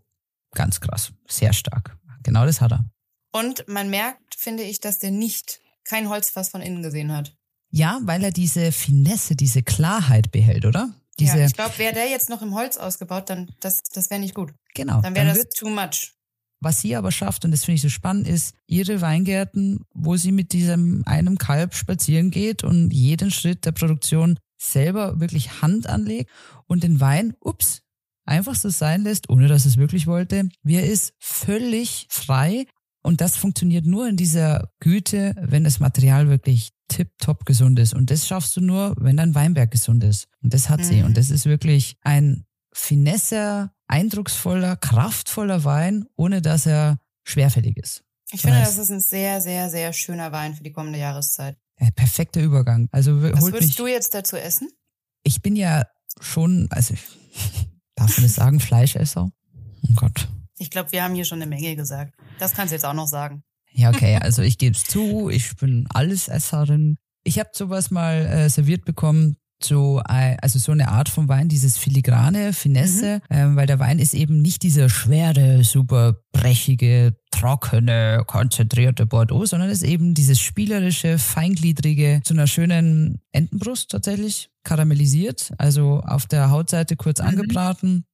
Ganz krass. Sehr stark. Genau das hat er. Und man merkt, finde ich, dass der nicht kein Holzfass von innen gesehen hat. Ja, weil er diese Finesse, diese Klarheit behält, oder? Diese ja, ich glaube, wäre der jetzt noch im Holz ausgebaut, dann das, das wäre nicht gut. Genau. Dann wäre das too much. Was sie aber schafft, und das finde ich so spannend, ist ihre Weingärten, wo sie mit diesem einem Kalb spazieren geht und jeden Schritt der Produktion selber wirklich Hand anlegt und den Wein, ups, einfach so sein lässt, ohne dass es wirklich wollte, wie er ist, völlig frei. Und das funktioniert nur in dieser Güte, wenn das Material wirklich tipptopp gesund ist. Und das schaffst du nur, wenn dein Weinberg gesund ist. Und das hat mhm. sie. Und das ist wirklich ein finesser, eindrucksvoller, kraftvoller Wein, ohne dass er schwerfällig ist. Ich finde, das ist ein sehr, sehr, sehr schöner Wein für die kommende Jahreszeit. Ja, perfekter Übergang. Also Was würdest mich, du jetzt dazu essen? Ich bin ja schon, also darf man das sagen, Fleischesser? Oh Gott. Ich glaube, wir haben hier schon eine Menge gesagt. Das kannst du jetzt auch noch sagen. Ja, okay, also ich gebe es zu, ich bin Allesesserin. Ich habe sowas mal äh, serviert bekommen, so äh, also so eine Art von Wein, dieses filigrane Finesse, mhm. ähm, weil der Wein ist eben nicht dieser schwere, super brechige, trockene, konzentrierte Bordeaux, sondern ist eben dieses spielerische, feingliedrige, zu einer schönen Entenbrust tatsächlich karamellisiert, also auf der Hautseite kurz mhm. angebraten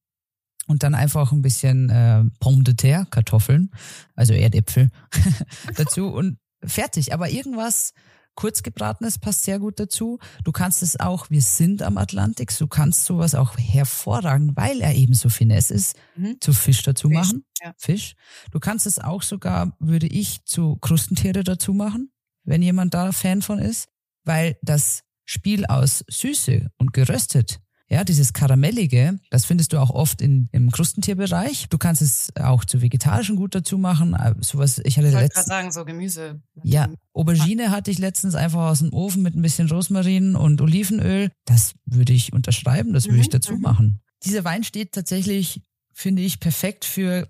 und dann einfach ein bisschen äh, Pomme de terre, Kartoffeln, also Erdäpfel dazu und fertig. Aber irgendwas kurzgebratenes passt sehr gut dazu. Du kannst es auch, wir sind am Atlantik, du kannst sowas auch hervorragend, weil er eben so finesse ist, mhm. zu Fisch dazu Fisch, machen. Ja. Fisch. Du kannst es auch sogar, würde ich, zu Krustentiere dazu machen, wenn jemand da Fan von ist, weil das Spiel aus Süße und geröstet ja, dieses Karamellige, das findest du auch oft in, im Krustentierbereich. Du kannst es auch zu vegetarischen gut dazu machen. Äh, sowas, ich hatte ich wollte gerade sagen, so Gemüse. Ja, Aubergine hatte ich letztens einfach aus dem Ofen mit ein bisschen Rosmarin und Olivenöl. Das würde ich unterschreiben, das würde mhm, ich dazu mhm. machen. Dieser Wein steht tatsächlich, finde ich, perfekt für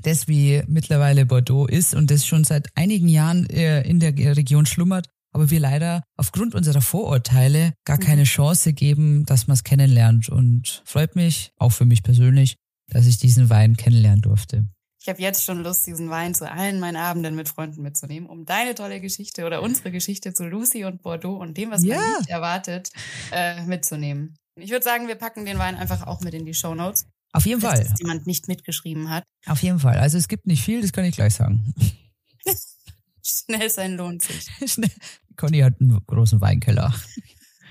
das, wie mittlerweile Bordeaux ist und das schon seit einigen Jahren äh, in der Region schlummert aber wir leider aufgrund unserer Vorurteile gar keine mhm. Chance geben, dass man es kennenlernt. Und freut mich, auch für mich persönlich, dass ich diesen Wein kennenlernen durfte. Ich habe jetzt schon Lust, diesen Wein zu allen meinen Abenden mit Freunden mitzunehmen, um deine tolle Geschichte oder unsere Geschichte zu Lucy und Bordeaux und dem, was ja. man nicht erwartet, äh, mitzunehmen. Ich würde sagen, wir packen den Wein einfach auch mit in die Show Notes. Auf jeden Fall. Dass jemand nicht mitgeschrieben hat. Auf jeden Fall. Also es gibt nicht viel, das kann ich gleich sagen. Schnell sein lohnt sich. Conny hat einen großen Weinkeller.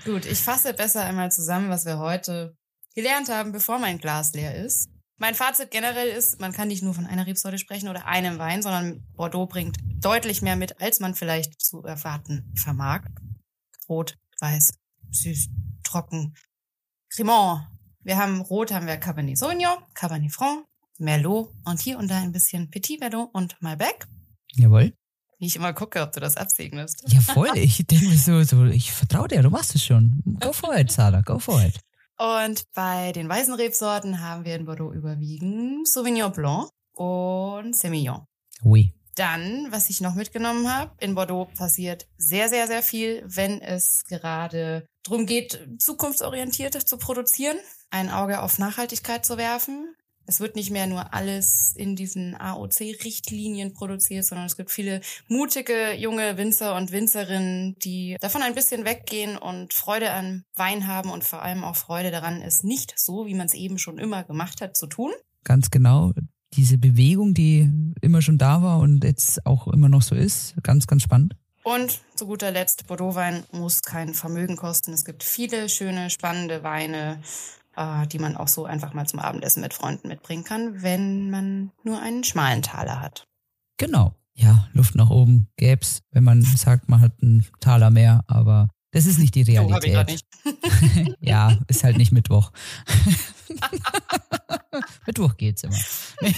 Gut, ich fasse besser einmal zusammen, was wir heute gelernt haben, bevor mein Glas leer ist. Mein Fazit generell ist, man kann nicht nur von einer Rebsorte sprechen oder einem Wein, sondern Bordeaux bringt deutlich mehr mit, als man vielleicht zu erwarten vermag. Rot, weiß, süß, trocken. Cremant. Wir haben Rot, haben wir Cabernet Sauvignon, Cabernet Franc, Merlot und hier und da ein bisschen Petit Verdot und Malbec. Jawohl. Wie ich immer gucke, ob du das absegnest. Ja, voll. Ich denke mir so, so, ich vertraue dir, du machst es schon. Go for it, Sarah, go for it. Und bei den weißen Rebsorten haben wir in Bordeaux überwiegend Sauvignon Blanc und Semillon. Oui. Dann, was ich noch mitgenommen habe, in Bordeaux passiert sehr, sehr, sehr viel, wenn es gerade darum geht, zukunftsorientiert zu produzieren, ein Auge auf Nachhaltigkeit zu werfen. Es wird nicht mehr nur alles in diesen AOC-Richtlinien produziert, sondern es gibt viele mutige junge Winzer und Winzerinnen, die davon ein bisschen weggehen und Freude an Wein haben und vor allem auch Freude daran, es nicht so, wie man es eben schon immer gemacht hat, zu tun. Ganz genau. Diese Bewegung, die immer schon da war und jetzt auch immer noch so ist, ganz, ganz spannend. Und zu guter Letzt, Bordeaux-Wein muss kein Vermögen kosten. Es gibt viele schöne, spannende Weine äh, die man auch so einfach mal zum Abendessen mit Freunden mitbringen kann, wenn man nur einen schmalen Taler hat. Genau. Ja, Luft nach oben gäb's, wenn man sagt, man hat einen Taler mehr, aber das ist nicht die Realität. Oh, nicht. ja, ist halt nicht Mittwoch. Mittwoch geht's immer.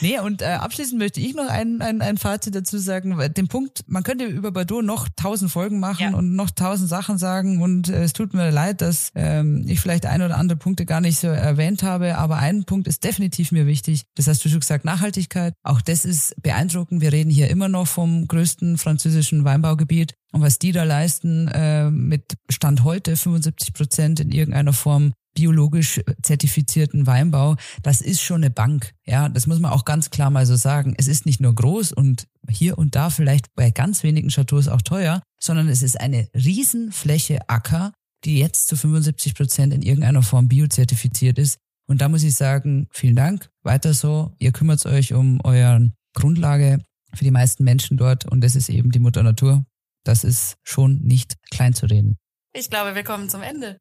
Nee, und äh, abschließend möchte ich noch ein, ein, ein Fazit dazu sagen. Den Punkt, man könnte über Bordeaux noch tausend Folgen machen ja. und noch tausend Sachen sagen und äh, es tut mir leid, dass ähm, ich vielleicht ein oder andere Punkte gar nicht so erwähnt habe, aber ein Punkt ist definitiv mir wichtig. Das hast du schon gesagt, Nachhaltigkeit. Auch das ist beeindruckend. Wir reden hier immer noch vom größten französischen Weinbaugebiet. Und was die da leisten äh, mit Stand heute 75 Prozent in irgendeiner Form biologisch zertifizierten Weinbau, das ist schon eine Bank. Ja, das muss man auch ganz klar mal so sagen. Es ist nicht nur groß und hier und da vielleicht bei ganz wenigen Chateaus auch teuer, sondern es ist eine Riesenfläche Acker, die jetzt zu 75 Prozent in irgendeiner Form biozertifiziert ist. Und da muss ich sagen, vielen Dank, weiter so. Ihr kümmert euch um euren Grundlage für die meisten Menschen dort und das ist eben die Mutter Natur. Das ist schon nicht klein zu reden. Ich glaube, wir kommen zum Ende.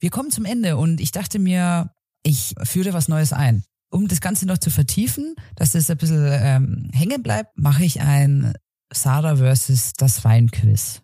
Wir kommen zum Ende und ich dachte mir, ich führe was Neues ein. Um das Ganze noch zu vertiefen, dass das ein bisschen ähm, hängen bleibt, mache ich ein Sarah versus das Weinquiz.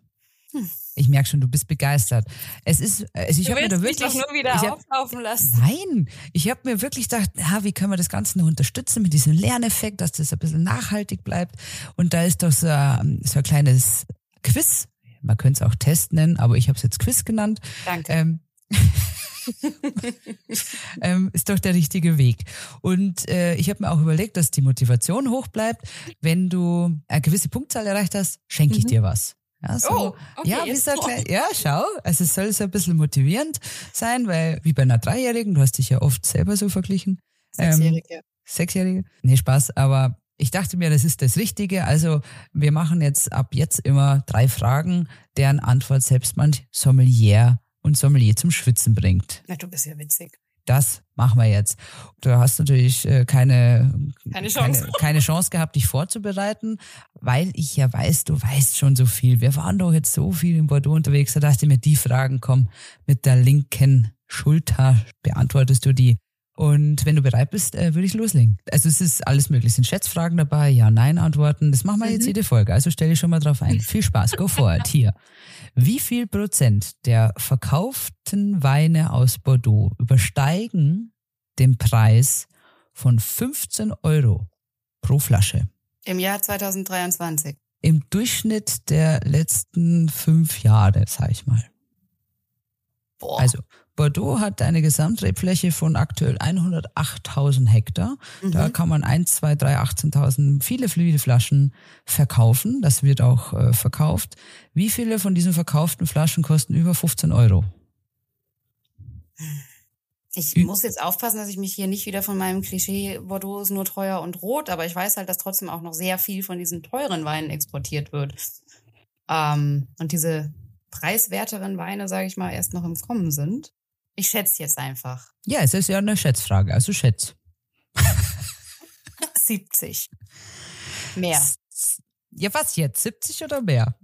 Hm. Ich merke schon, du bist begeistert. Es ist, also ich habe mir da wirklich mich doch nur wieder ich auflaufen lassen. Nein, ich habe mir wirklich gedacht, ja, wie können wir das Ganze noch unterstützen mit diesem Lerneffekt, dass das ein bisschen nachhaltig bleibt. Und da ist doch so, ein, so ein kleines Quiz. Man könnte es auch Test nennen, aber ich habe es jetzt Quiz genannt. Danke. Ähm, ähm, ist doch der richtige Weg. Und äh, ich habe mir auch überlegt, dass die Motivation hoch bleibt. Wenn du eine gewisse Punktzahl erreicht hast, schenke ich mhm. dir was. Ja, so, oh, okay, ja, wie so klein, ja, schau, also es soll so ein bisschen motivierend sein, weil wie bei einer Dreijährigen, du hast dich ja oft selber so verglichen. Sechsjährige. Ähm, Sechsjährige? Nee, Spaß, aber ich dachte mir, das ist das Richtige. Also wir machen jetzt ab jetzt immer drei Fragen, deren Antwort selbst man Sommelier und Sommelier zum Schwitzen bringt. Na, du bist ja witzig. Das machen wir jetzt. Du hast natürlich äh, keine, keine, Chance. Keine, keine Chance gehabt, dich vorzubereiten, weil ich ja weiß, du weißt schon so viel. Wir waren doch jetzt so viel in Bordeaux unterwegs, da dachte ich mir, die Fragen kommen mit der linken Schulter, beantwortest du die. Und wenn du bereit bist, äh, würde ich loslegen. Also es ist alles möglich. Es sind Schätzfragen dabei, ja, nein Antworten. Das machen wir mhm. jetzt jede Folge. Also stell dich schon mal drauf ein. Viel Spaß, go for it. Hier. Wie viel Prozent der verkauften Weine aus Bordeaux übersteigen den Preis von 15 Euro pro Flasche? Im Jahr 2023. Im Durchschnitt der letzten fünf Jahre, sag ich mal. Boah. Also Bordeaux hat eine Gesamtrebfläche von aktuell 108.000 Hektar. Mhm. Da kann man 1, 2, 3, 18.000 viele, viele Flaschen verkaufen. Das wird auch äh, verkauft. Wie viele von diesen verkauften Flaschen kosten über 15 Euro? Ich muss jetzt aufpassen, dass ich mich hier nicht wieder von meinem Klischee Bordeaux ist nur teuer und rot, aber ich weiß halt, dass trotzdem auch noch sehr viel von diesen teuren Weinen exportiert wird. Ähm, und diese preiswerteren Weine, sage ich mal, erst noch im Kommen sind. Ich schätze jetzt einfach. Ja, es ist ja eine Schätzfrage, also schätz. 70. Mehr. Ja, was jetzt? 70 oder mehr?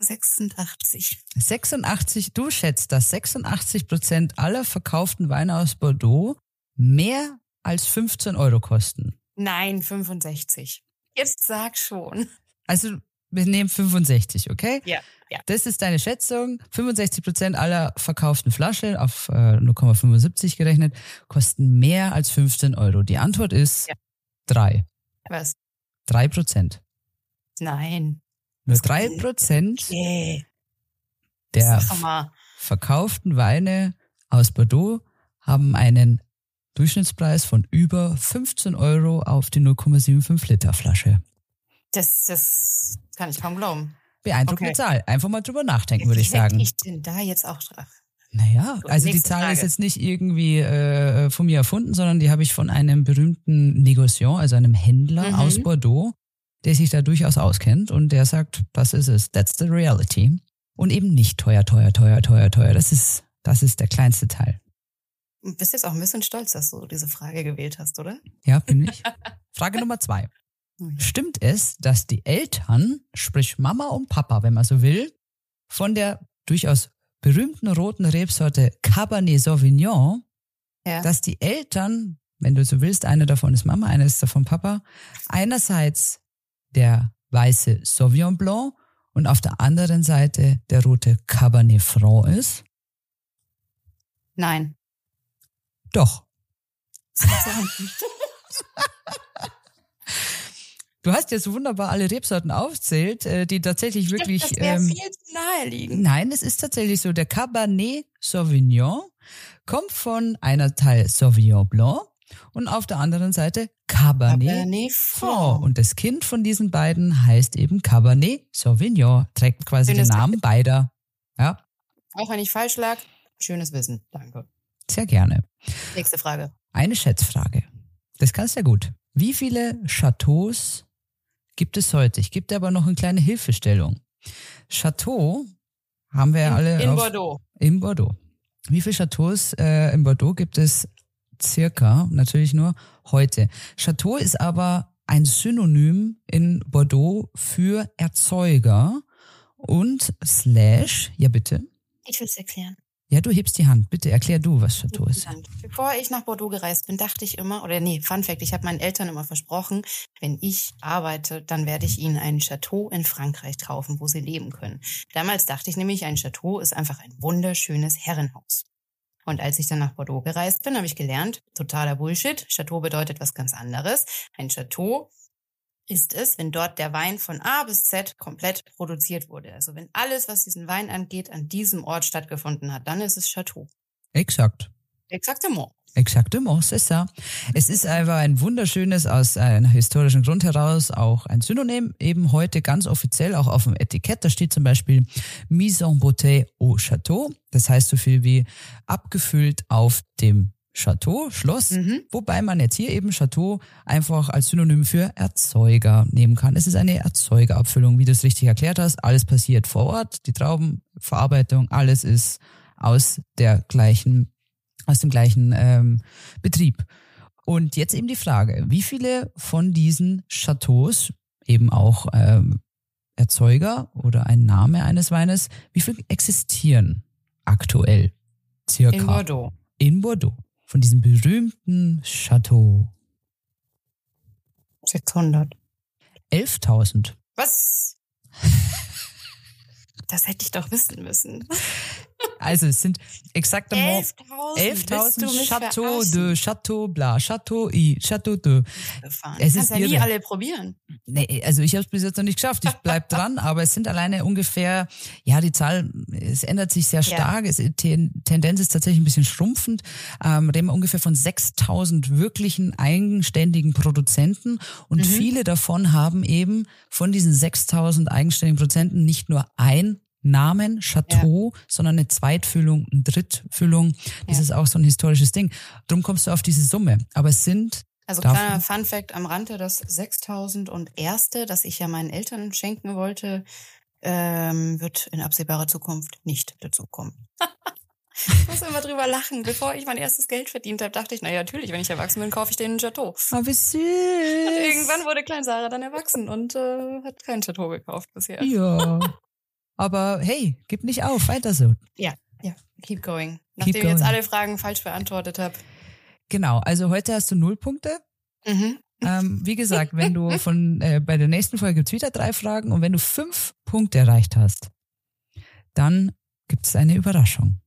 86. 86, du schätzt, dass 86 Prozent aller verkauften Weine aus Bordeaux mehr als 15 Euro kosten. Nein, 65. Jetzt sag schon. Also wir nehmen 65, okay? Ja, ja. Das ist deine Schätzung. 65 Prozent aller verkauften Flaschen auf äh, 0,75 gerechnet kosten mehr als 15 Euro. Die Antwort ist ja. drei. Was? Drei Prozent. Nein. Nur drei Prozent der verkauften Weine aus Bordeaux haben einen Durchschnittspreis von über 15 Euro auf die 0,75 Liter Flasche. Das, das kann ich kaum glauben. Beeindruckende okay. Zahl. Einfach mal drüber nachdenken, würde ich sagen. Wie ich denn da jetzt auch drauf? Naja, also die Zahl Frage. ist jetzt nicht irgendwie äh, von mir erfunden, sondern die habe ich von einem berühmten Negociant, also einem Händler mhm. aus Bordeaux, der sich da durchaus auskennt und der sagt, das ist es, that's the reality. Und eben nicht teuer, teuer, teuer, teuer, teuer. Das ist, das ist der kleinste Teil. Du bist jetzt auch ein bisschen stolz, dass du diese Frage gewählt hast, oder? Ja, bin ich. Frage Nummer zwei. Stimmt es, dass die Eltern, sprich Mama und Papa, wenn man so will, von der durchaus berühmten roten Rebsorte Cabernet Sauvignon, ja. dass die Eltern, wenn du so willst, eine davon ist Mama, eine ist davon Papa, einerseits der weiße Sauvignon Blanc und auf der anderen Seite der rote Cabernet Franc ist? Nein. Doch. Du hast jetzt wunderbar alle Rebsorten aufzählt, äh, die tatsächlich wirklich. Das wäre ähm, viel zu naheliegend. Nein, es ist tatsächlich so. Der Cabernet Sauvignon kommt von einer Teil Sauvignon Blanc und auf der anderen Seite Cabernet, Cabernet Franc. Und das Kind von diesen beiden heißt eben Cabernet Sauvignon, trägt quasi Schönes den Namen beider. Ja. Auch wenn ich falsch lag, schönes Wissen. Danke. Sehr gerne. Nächste Frage. Eine Schätzfrage. Das kannst du ja gut. Wie viele Chateaus gibt es heute. Ich gebe dir aber noch eine kleine Hilfestellung. Chateau haben wir ja alle. In auf, Bordeaux. In Bordeaux. Wie viele Chateaus äh, in Bordeaux gibt es circa? Natürlich nur heute. Chateau ist aber ein Synonym in Bordeaux für Erzeuger. und slash, ja bitte. Ich will es erklären. Ja, du hebst die Hand. Bitte erklär du, was Chateau ist. Bevor ich nach Bordeaux gereist bin, dachte ich immer, oder nee, Fun Fact, ich habe meinen Eltern immer versprochen, wenn ich arbeite, dann werde ich ihnen ein Chateau in Frankreich kaufen, wo sie leben können. Damals dachte ich nämlich, ein Chateau ist einfach ein wunderschönes Herrenhaus. Und als ich dann nach Bordeaux gereist bin, habe ich gelernt, totaler Bullshit. Chateau bedeutet was ganz anderes. Ein Chateau ist es, wenn dort der Wein von A bis Z komplett produziert wurde. Also wenn alles, was diesen Wein angeht, an diesem Ort stattgefunden hat, dann ist es Chateau. Exakt. Exactement. Exactement, c'est ça. Es ist einfach ein wunderschönes, aus einem historischen Grund heraus, auch ein Synonym, eben heute ganz offiziell auch auf dem Etikett. Da steht zum Beispiel Mise en beauté au Château. Das heißt so viel wie abgefüllt auf dem Chateau, Schloss, mhm. wobei man jetzt hier eben Chateau einfach als Synonym für Erzeuger nehmen kann. Es ist eine Erzeugerabfüllung, wie du es richtig erklärt hast. Alles passiert vor Ort, die Traubenverarbeitung, alles ist aus der gleichen, aus dem gleichen ähm, Betrieb. Und jetzt eben die Frage, wie viele von diesen Chateaus, eben auch ähm, Erzeuger oder ein Name eines Weines, wie viele existieren aktuell? Circa. In Bordeaux. In Bordeaux von diesem berühmten Chateau? 600. 11.000. Was? Das hätte ich doch wissen müssen. Also es sind exakt 11.000 11 Chateau de Chateau bla, Chateau i, Chateau de. Es ist ja nie alle probieren. Nee, also ich habe es bis jetzt noch nicht geschafft. Ich bleib dran, aber es sind alleine ungefähr, ja, die Zahl, es ändert sich sehr stark. Ja. Es, die Tendenz ist tatsächlich ein bisschen schrumpfend. Ähm, reden wir ungefähr von 6.000 wirklichen eigenständigen Produzenten und mhm. viele davon haben eben von diesen 6.000 eigenständigen Produzenten nicht nur ein Namen, Chateau, ja. sondern eine Zweitfüllung, eine Drittfüllung. Das ja. ist auch so ein historisches Ding. Drum kommst du auf diese Summe. Aber es sind also kleiner Fun Fact am Rande, das 6000 und erste, das ich ja meinen Eltern schenken wollte, ähm, wird in absehbarer Zukunft nicht dazukommen. ich muss immer drüber lachen. Bevor ich mein erstes Geld verdient habe, dachte ich, naja, natürlich, wenn ich erwachsen bin, kaufe ich den Chateau. Oh, wie süß. Und irgendwann wurde Klein Sarah dann erwachsen und äh, hat kein Chateau gekauft bisher. Ja. Aber hey, gib nicht auf, weiter so. Ja, ja, keep going. Nachdem keep ich jetzt alle Fragen falsch beantwortet habe. Genau, also heute hast du null Punkte. Mhm. Ähm, wie gesagt, wenn du von äh, bei der nächsten Folge gibt's wieder drei Fragen und wenn du fünf Punkte erreicht hast, dann gibt es eine Überraschung.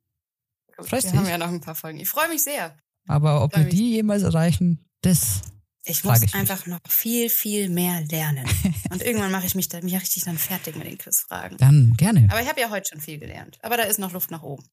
Freust wir dich? haben ja noch ein paar Folgen. Ich freue mich sehr. Aber ob wir die jemals erreichen, das ich muss ich einfach noch viel, viel mehr lernen. Und irgendwann mache ich mich da mich richtig dann fertig mit den Quizfragen. Dann gerne. Aber ich habe ja heute schon viel gelernt. Aber da ist noch Luft nach oben.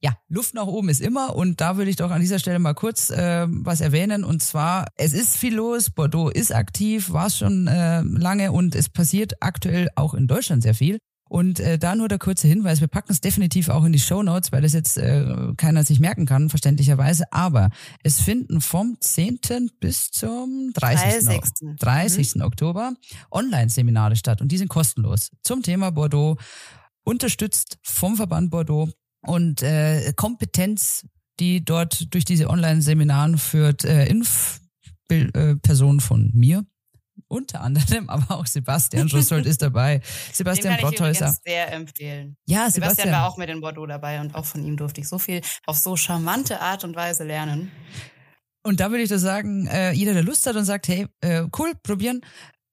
Ja, Luft nach oben ist immer und da würde ich doch an dieser Stelle mal kurz äh, was erwähnen und zwar, es ist viel los, Bordeaux ist aktiv, war es schon äh, lange und es passiert aktuell auch in Deutschland sehr viel. Und äh, da nur der kurze Hinweis, wir packen es definitiv auch in die Show Notes, weil das jetzt äh, keiner sich merken kann, verständlicherweise. Aber es finden vom 10. bis zum 30. 30. 30. Mhm. Oktober Online-Seminare statt und die sind kostenlos zum Thema Bordeaux, unterstützt vom Verband Bordeaux und äh, Kompetenz, die dort durch diese Online-Seminaren führt, äh, Inf äh, Person von mir, unter anderem, aber auch Sebastian Schussold ist dabei. Sebastian Den kann Ich sehr empfehlen. Ja, Sebastian, Sebastian war auch mit in Bordeaux dabei und auch von ihm durfte ich so viel auf so charmante Art und Weise lernen. Und da würde ich das sagen, äh, jeder, der Lust hat und sagt, hey, äh, cool, probieren,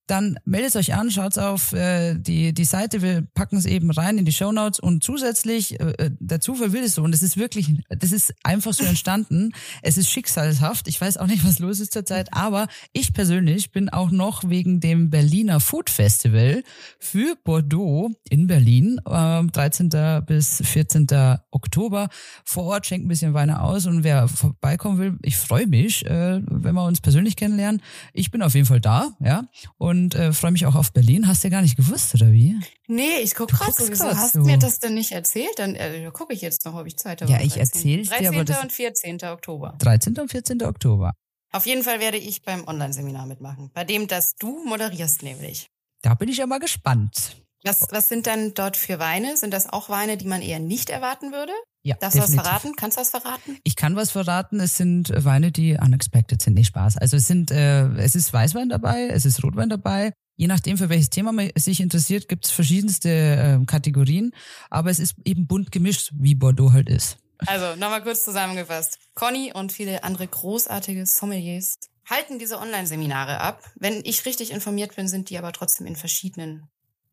dann meldet euch an, schaut auf äh, die, die Seite, wir packen es eben rein in die Show Notes und zusätzlich, äh, äh, der Zufall will es so und es ist wirklich, das ist einfach so entstanden. es ist schicksalshaft, ich weiß auch nicht, was los ist zurzeit, aber ich persönlich bin auch noch wegen dem Berliner Food Festival für Bordeaux in Berlin, äh, 13. bis 14. Oktober vor Ort, schenkt ein bisschen Weine aus und wer vorbeikommen will, ich freue mich, äh, wenn wir uns persönlich kennenlernen. Ich bin auf jeden Fall da, ja, und und äh, freue mich auch auf Berlin. Hast du ja gar nicht gewusst, oder wie? Nee, ich gucke gerade so. Wieso hast du mir das denn nicht erzählt? Dann äh, gucke ich jetzt noch, ob ich Zeit habe. Ja, ich erzähle dir. 13. Das und 14. Oktober. 13. und 14. Oktober. Auf jeden Fall werde ich beim Online-Seminar mitmachen, bei dem das du moderierst nämlich. Da bin ich ja mal gespannt. Was, was sind dann dort für Weine? Sind das auch Weine, die man eher nicht erwarten würde? Ja, Darfst definitiv. du was verraten? Kannst du was verraten? Ich kann was verraten. Es sind Weine, die unexpected sind. Nicht Spaß. Also es sind, äh, es ist Weißwein dabei, es ist Rotwein dabei, Je nachdem, für welches Thema man sich interessiert, gibt es verschiedenste äh, Kategorien, aber es ist eben bunt gemischt, wie Bordeaux halt ist. Also, nochmal kurz zusammengefasst. Conny und viele andere großartige Sommeliers halten diese Online-Seminare ab. Wenn ich richtig informiert bin, sind die aber trotzdem in verschiedenen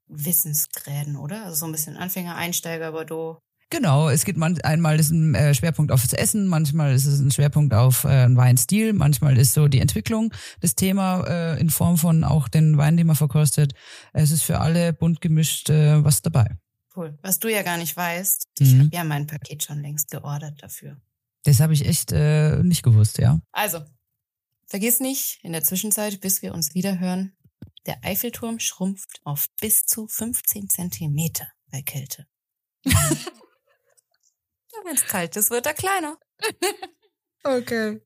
Wissensgräden, oder? Also so ein bisschen Anfänger, Einsteiger, Bordeaux. Genau, es geht man, einmal ist ein äh, Schwerpunkt auf das Essen, manchmal ist es ein Schwerpunkt auf äh, einen Weinstil, manchmal ist so die Entwicklung das Thema äh, in Form von auch den Wein, den man verkostet. Es ist für alle bunt gemischt äh, was dabei. Cool. Was du ja gar nicht weißt, ich Mhm. habe ja mein Paket schon längst geordert dafür. Das habe ich echt äh, nicht gewusst, ja. Also, vergiss nicht, in der Zwischenzeit, bis wir uns wieder hören, der Eiffelturm schrumpft auf bis zu 15 Zentimeter bei Kälte. Wenn es kalt ist, wird er kleiner. Okay.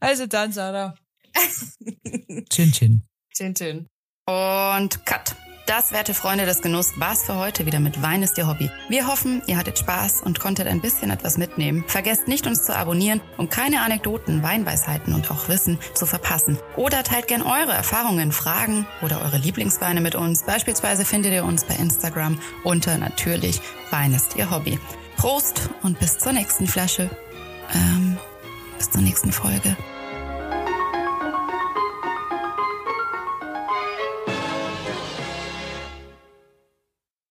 Also dann, Sarah. Chin Chin. Chin Chin. Und Cut. Das, werte Freunde des Genuss, war's für heute wieder mit Wein ist Ihr Hobby. Wir hoffen, ihr hattet Spaß und konntet ein bisschen etwas mitnehmen. Vergesst nicht, uns zu abonnieren, um keine Anekdoten, Weinweisheiten und auch Wissen zu verpassen. Oder teilt gern eure Erfahrungen, Fragen oder eure Lieblingsweine mit uns. Beispielsweise findet ihr uns bei Instagram unter natürlich Wein ist Ihr Hobby. Prost und bis zur nächsten Flasche. Ähm, bis zur nächsten Folge.